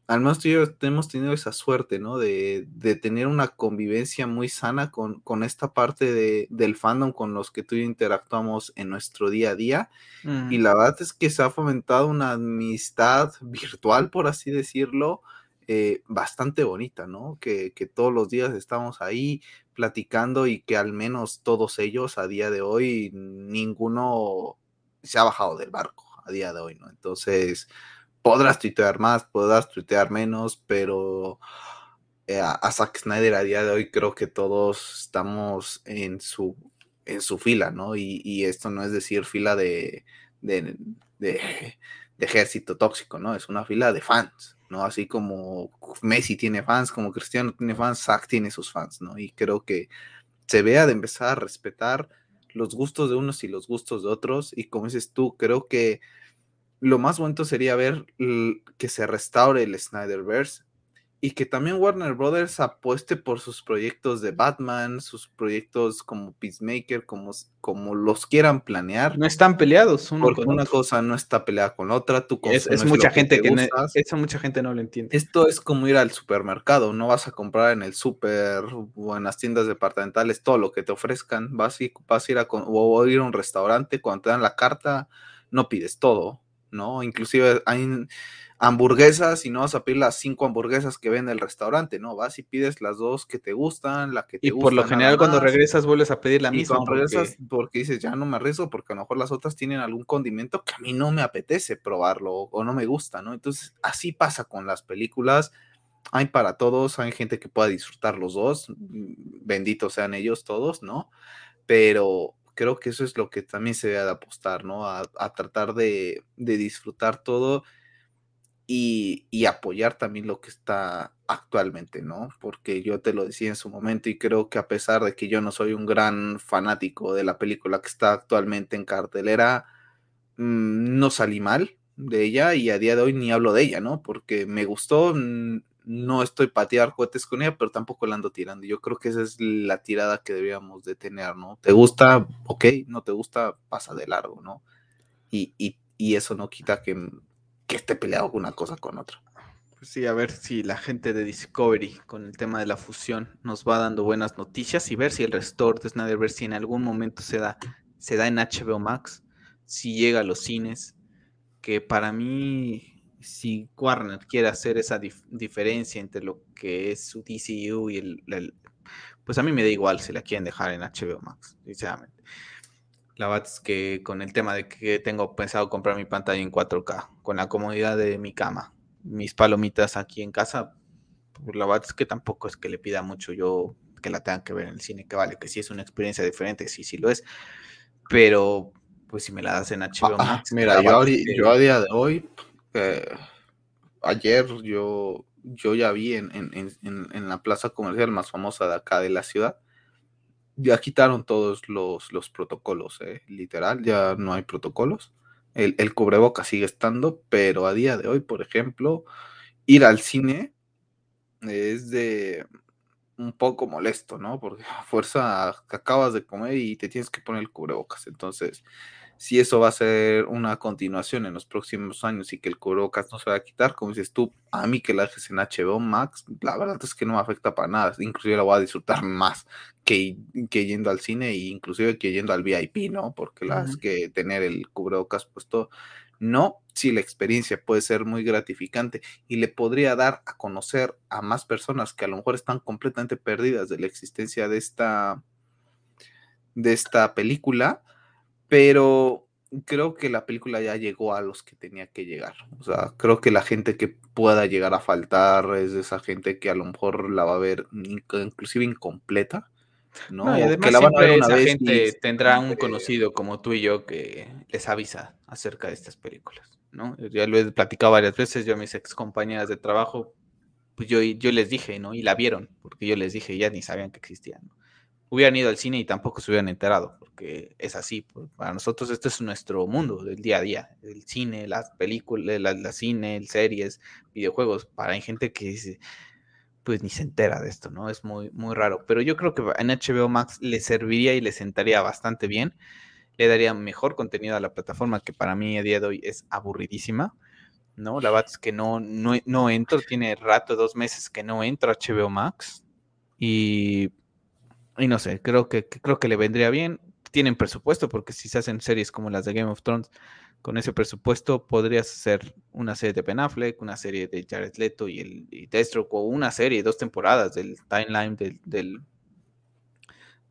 al menos tú y yo hemos tenido esa suerte, ¿no? De, tener una convivencia muy sana con, con esta parte de, del fandom con los que tú y yo interactuamos en nuestro día a día. Y mm. la verdad es que se ha fomentado una amistad virtual, por así decirlo, eh, bastante bonita, ¿no? Que, que, todos los días estamos ahí platicando y que al menos todos ellos a día de hoy, ninguno se ha bajado del barco a día de hoy, ¿no? Entonces podrás tuitear más, podrás tuitear menos, pero eh, a, Zack Snyder a día de hoy creo que todos estamos en su, en su fila, ¿no? Y, esto no es decir fila de, de, ejército tóxico, ¿no? Es una fila de fans, ¿no? Así como Messi tiene fans, como Cristiano tiene fans, Zack tiene sus fans, ¿no? Y creo que se vea de empezar a respetar los gustos de unos y los gustos de otros. Y como dices tú, creo que lo más bonito sería ver que se restaure el Snyderverse y que también Warner Brothers apueste por sus proyectos de Batman, sus proyectos como Peacemaker, como, como los quieran planear. No están peleados. porque una cosa no está peleada con otra. Tú es, es mucha gente que, eso mucha gente no lo entiende. Esto es como ir al supermercado. No vas a comprar en el super o en las tiendas departamentales todo lo que te ofrezcan. Vas, y, vas a ir a, o ir a un restaurante cuando te dan la carta. No pides todo ¿no? Inclusive hay hamburguesas y no vas a pedir las cinco hamburguesas que vende el restaurante, ¿no? Vas y pides las dos que te gustan, la que te Y por lo general cuando regresas vuelves a pedir la misma. Cuando regresas porque dices, ya no me arriesgo porque a lo mejor las otras tienen algún condimento que a mí no me apetece probarlo o no me gusta, ¿no? Entonces, así pasa con las películas. Hay para todos, hay gente que pueda disfrutar los dos, benditos sean ellos todos, ¿no? Pero creo que eso es lo que también se debe de apostar, ¿no? A, tratar de, disfrutar todo y, apoyar también lo que está actualmente, ¿no? Porque yo te lo decía en su momento y creo que a pesar de que yo no soy un gran fanático de la película que está actualmente en cartelera, mm, no salí mal de ella y a día de hoy ni hablo de ella, ¿no? Porque me gustó, no estoy patear cohetes con ella, pero tampoco la ando tirando. Yo creo que esa es la tirada que debíamos de tener, ¿no? ¿Te gusta? Ok, no te gusta, pasa de largo, ¿no? Y, eso no quita que, que esté peleado una cosa con otra. Pues sí, a ver si la gente de Discovery con el tema de la fusión nos va dando buenas noticias y ver si el restore de Snyder, ver si en algún momento se da, se da en HBO Max, si llega a los cines, que para mí si Warner quiere hacer esa diferencia entre lo que es su DCU y el, Pues a mí me da igual si la quieren dejar en HBO Max, sinceramente. La verdad es que con el tema de que tengo pensado comprar mi pantalla en 4K, con la comodidad de mi cama, mis palomitas aquí en casa, pues la verdad es que tampoco es que le pida mucho yo que la tengan que ver en el cine, que vale, que sí es una experiencia diferente, sí, sí lo es, pero pues si me la das en HBO ah, Max. Mira, yo, yo a día de hoy ayer yo, yo ya vi en, la plaza comercial más famosa de acá de la ciudad, ya quitaron todos los, los protocolos, eh, literal, ya no hay protocolos. El, el cubreboca sigue estando, pero a día de hoy, por ejemplo, ir al cine es de un poco molesto, ¿no? Porque a fuerza acabas de comer y te tienes que poner el cubrebocas. Entonces, si eso va a ser una continuación en los próximos años y que el cubrebocas no se va a quitar, como dices tú, a mí que la dejes en HBO Max, la verdad es que no me afecta para nada, inclusive la voy a disfrutar más que, que yendo al cine e inclusive que yendo al VIP, ¿no? Porque las que tener el cubrebocas puesto, no, si la experiencia puede ser muy gratificante y le podría dar a conocer a más personas que a lo mejor están completamente perdidas de la existencia de esta de esta película, pero creo que la película ya llegó a los que tenía que llegar. O sea, creo que la gente que pueda llegar a faltar es esa gente que a lo mejor la va a ver inclusive incompleta. ¿No? y además la van a ver esa gente tendrá un conocido como tú y yo que les avisa acerca de estas películas, ¿no? Ya lo he platicado varias veces, yo a mis ex compañeras de trabajo, pues yo, yo les dije, ¿no? Y la vieron, porque yo les dije, ya ni sabían que existían, ¿no? hubieran ido al cine y tampoco se hubieran enterado, porque es así. Pues, para nosotros este es nuestro mundo del día a día. El cine, las películas, la, cine, series, videojuegos. Para hay gente que pues ni se entera de esto, ¿no? Es muy, muy raro. Pero yo creo que en HBO Max le serviría y le sentaría bastante bien. Le daría mejor contenido a la plataforma que para mí a día de hoy es aburridísima. ¿no? La verdad es que no, no, no entro, tiene rato, dos meses que no entro a HBO Max. Y y no sé, creo que, creo que le vendría bien. Tienen presupuesto, porque si se hacen series como las de Game of Thrones, con ese presupuesto podrías hacer una serie de Ben Affleck, una serie de Jared Leto y el y o una serie, dos temporadas del timeline del,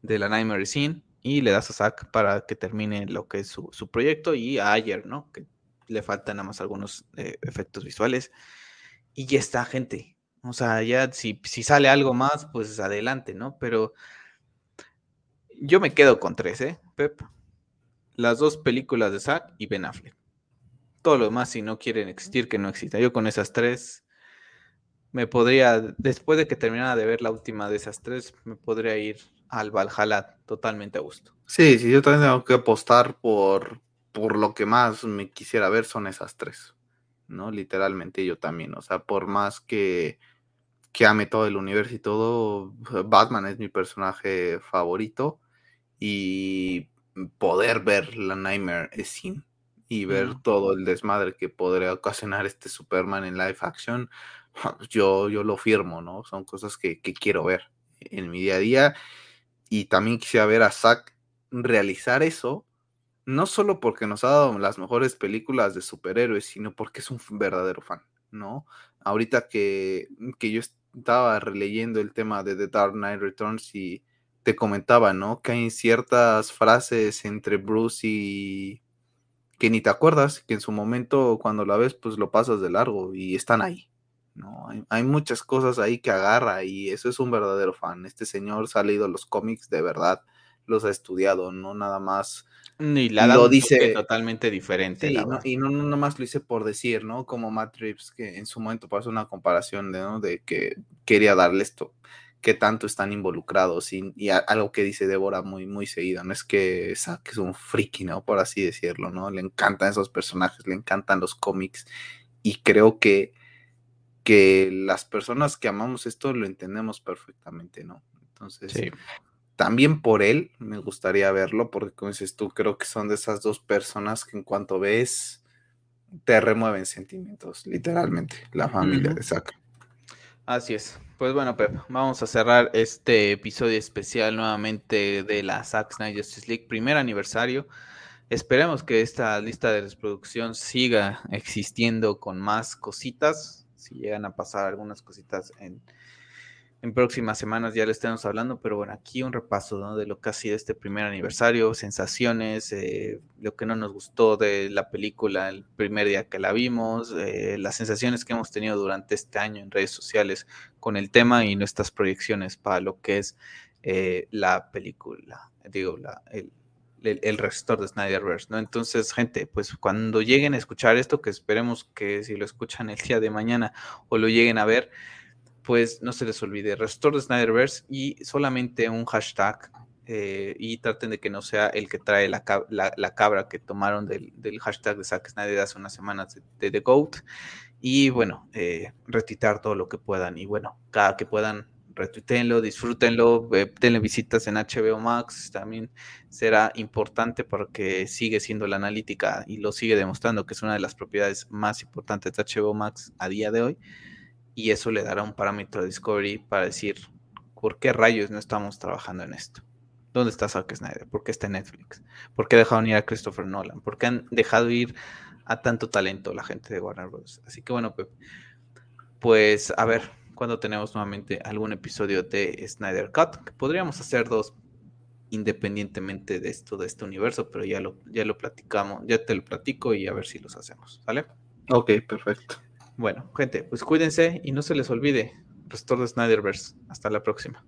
de la Nightmare Scene, y le das a Zack para que termine lo que es su, proyecto, y a Ayer, ¿no? Que le faltan nada más algunos eh, efectos visuales. Y ya está, gente. O sea, ya si, si sale algo más, pues adelante, ¿no? Pero yo me quedo con tres, ¿eh, Pep? Las dos películas de Zack y Ben Affleck. Todo lo demás, si no quieren existir, que no exista. Yo con esas tres me podría, después de que terminara de ver la última de esas tres, me podría ir al Valhalla totalmente a gusto. Sí, sí, yo también tengo que apostar por, por lo que más me quisiera ver son esas tres, ¿no? Literalmente yo también, o sea, por más que, que ame todo el universo y todo, Batman es mi personaje favorito y poder ver la Nightmare Scene y ver todo el desmadre que podría ocasionar este Superman en live action, yo, yo lo firmo, ¿no? Son cosas que, quiero ver en mi día a día. Y también quisiera ver a Zack realizar eso, no solo porque nos ha dado las mejores películas de superhéroes, sino porque es un verdadero fan, ¿no? Ahorita que, que yo estaba releyendo el tema de The Dark Knight Returns y te comentaba, ¿no? Que hay ciertas frases entre Bruce y que ni te acuerdas, que en su momento cuando la ves, pues lo pasas de largo y están ahí. ¿no? Hay, muchas cosas ahí que agarra y eso es un verdadero fan. Este señor se ha leído los cómics de verdad, los ha estudiado, no nada más. Ni la lo dice totalmente diferente. y no, no nada más lo hice por decir, ¿no? Como Matt Reeves, que en su momento pasó una comparación de, ¿no? de que quería darle esto qué tanto están involucrados y, algo que dice Débora muy, muy seguido, no es que Zack es un friki, ¿no? Por así decirlo, ¿no? Le encantan esos personajes, le encantan los cómics y creo que, que las personas que amamos esto lo entendemos perfectamente, ¿no? Entonces, también por él me gustaría verlo, porque como dices tú, creo que son de esas dos personas que en cuanto ves, te remueven sentimientos, literalmente, la familia de Zack. Así es. Pues bueno, Pep, vamos a cerrar este episodio especial nuevamente de la Zack Snyder Justice League, primer aniversario. Esperemos que esta lista de reproducción siga existiendo con más cositas. Si llegan a pasar algunas cositas en, en próximas semanas ya le estemos hablando, pero bueno, aquí un repaso de lo que ha sido este primer aniversario, sensaciones, eh, lo que no nos gustó de la película el primer día que la vimos, eh, las sensaciones que hemos tenido durante este año en redes sociales con el tema y nuestras proyecciones para lo que es eh, la película, digo, la, el, el, el de Snyderverse, ¿no? Entonces, gente, pues cuando lleguen a escuchar esto, que esperemos que si lo escuchan el día de mañana o lo lleguen a ver, pues no se les olvide, Restore de Snyderverse y solamente un hashtag eh, y traten de que no sea el que trae la, cabra que tomaron del, hashtag de Zack Snyder hace unas semanas de, The Goat. Y bueno, eh, todo lo que puedan. Y bueno, cada que puedan retuiteenlo, disfrútenlo, eh, denle visitas en HBO Max, también será importante porque sigue siendo la analítica y lo sigue demostrando que es una de las propiedades más importantes de HBO Max a día de hoy y eso le dará un parámetro de Discovery para decir por qué rayos no estamos trabajando en esto. ¿Dónde está Zack Snyder? ¿Por qué está en Netflix? ¿Por qué dejaron ir a Christopher Nolan? ¿Por qué han dejado ir a tanto talento la gente de Warner Bros? Así que bueno, pues a ver cuando tenemos nuevamente algún episodio de Snyder Cut, que podríamos hacer dos independientemente de esto, de este universo, pero ya lo, ya lo platicamos, ya te lo platico y a ver si los hacemos, ¿vale? Ok, perfecto. Bueno, gente, pues cuídense y no se les olvide, Restore de Snyderverse. Hasta la próxima.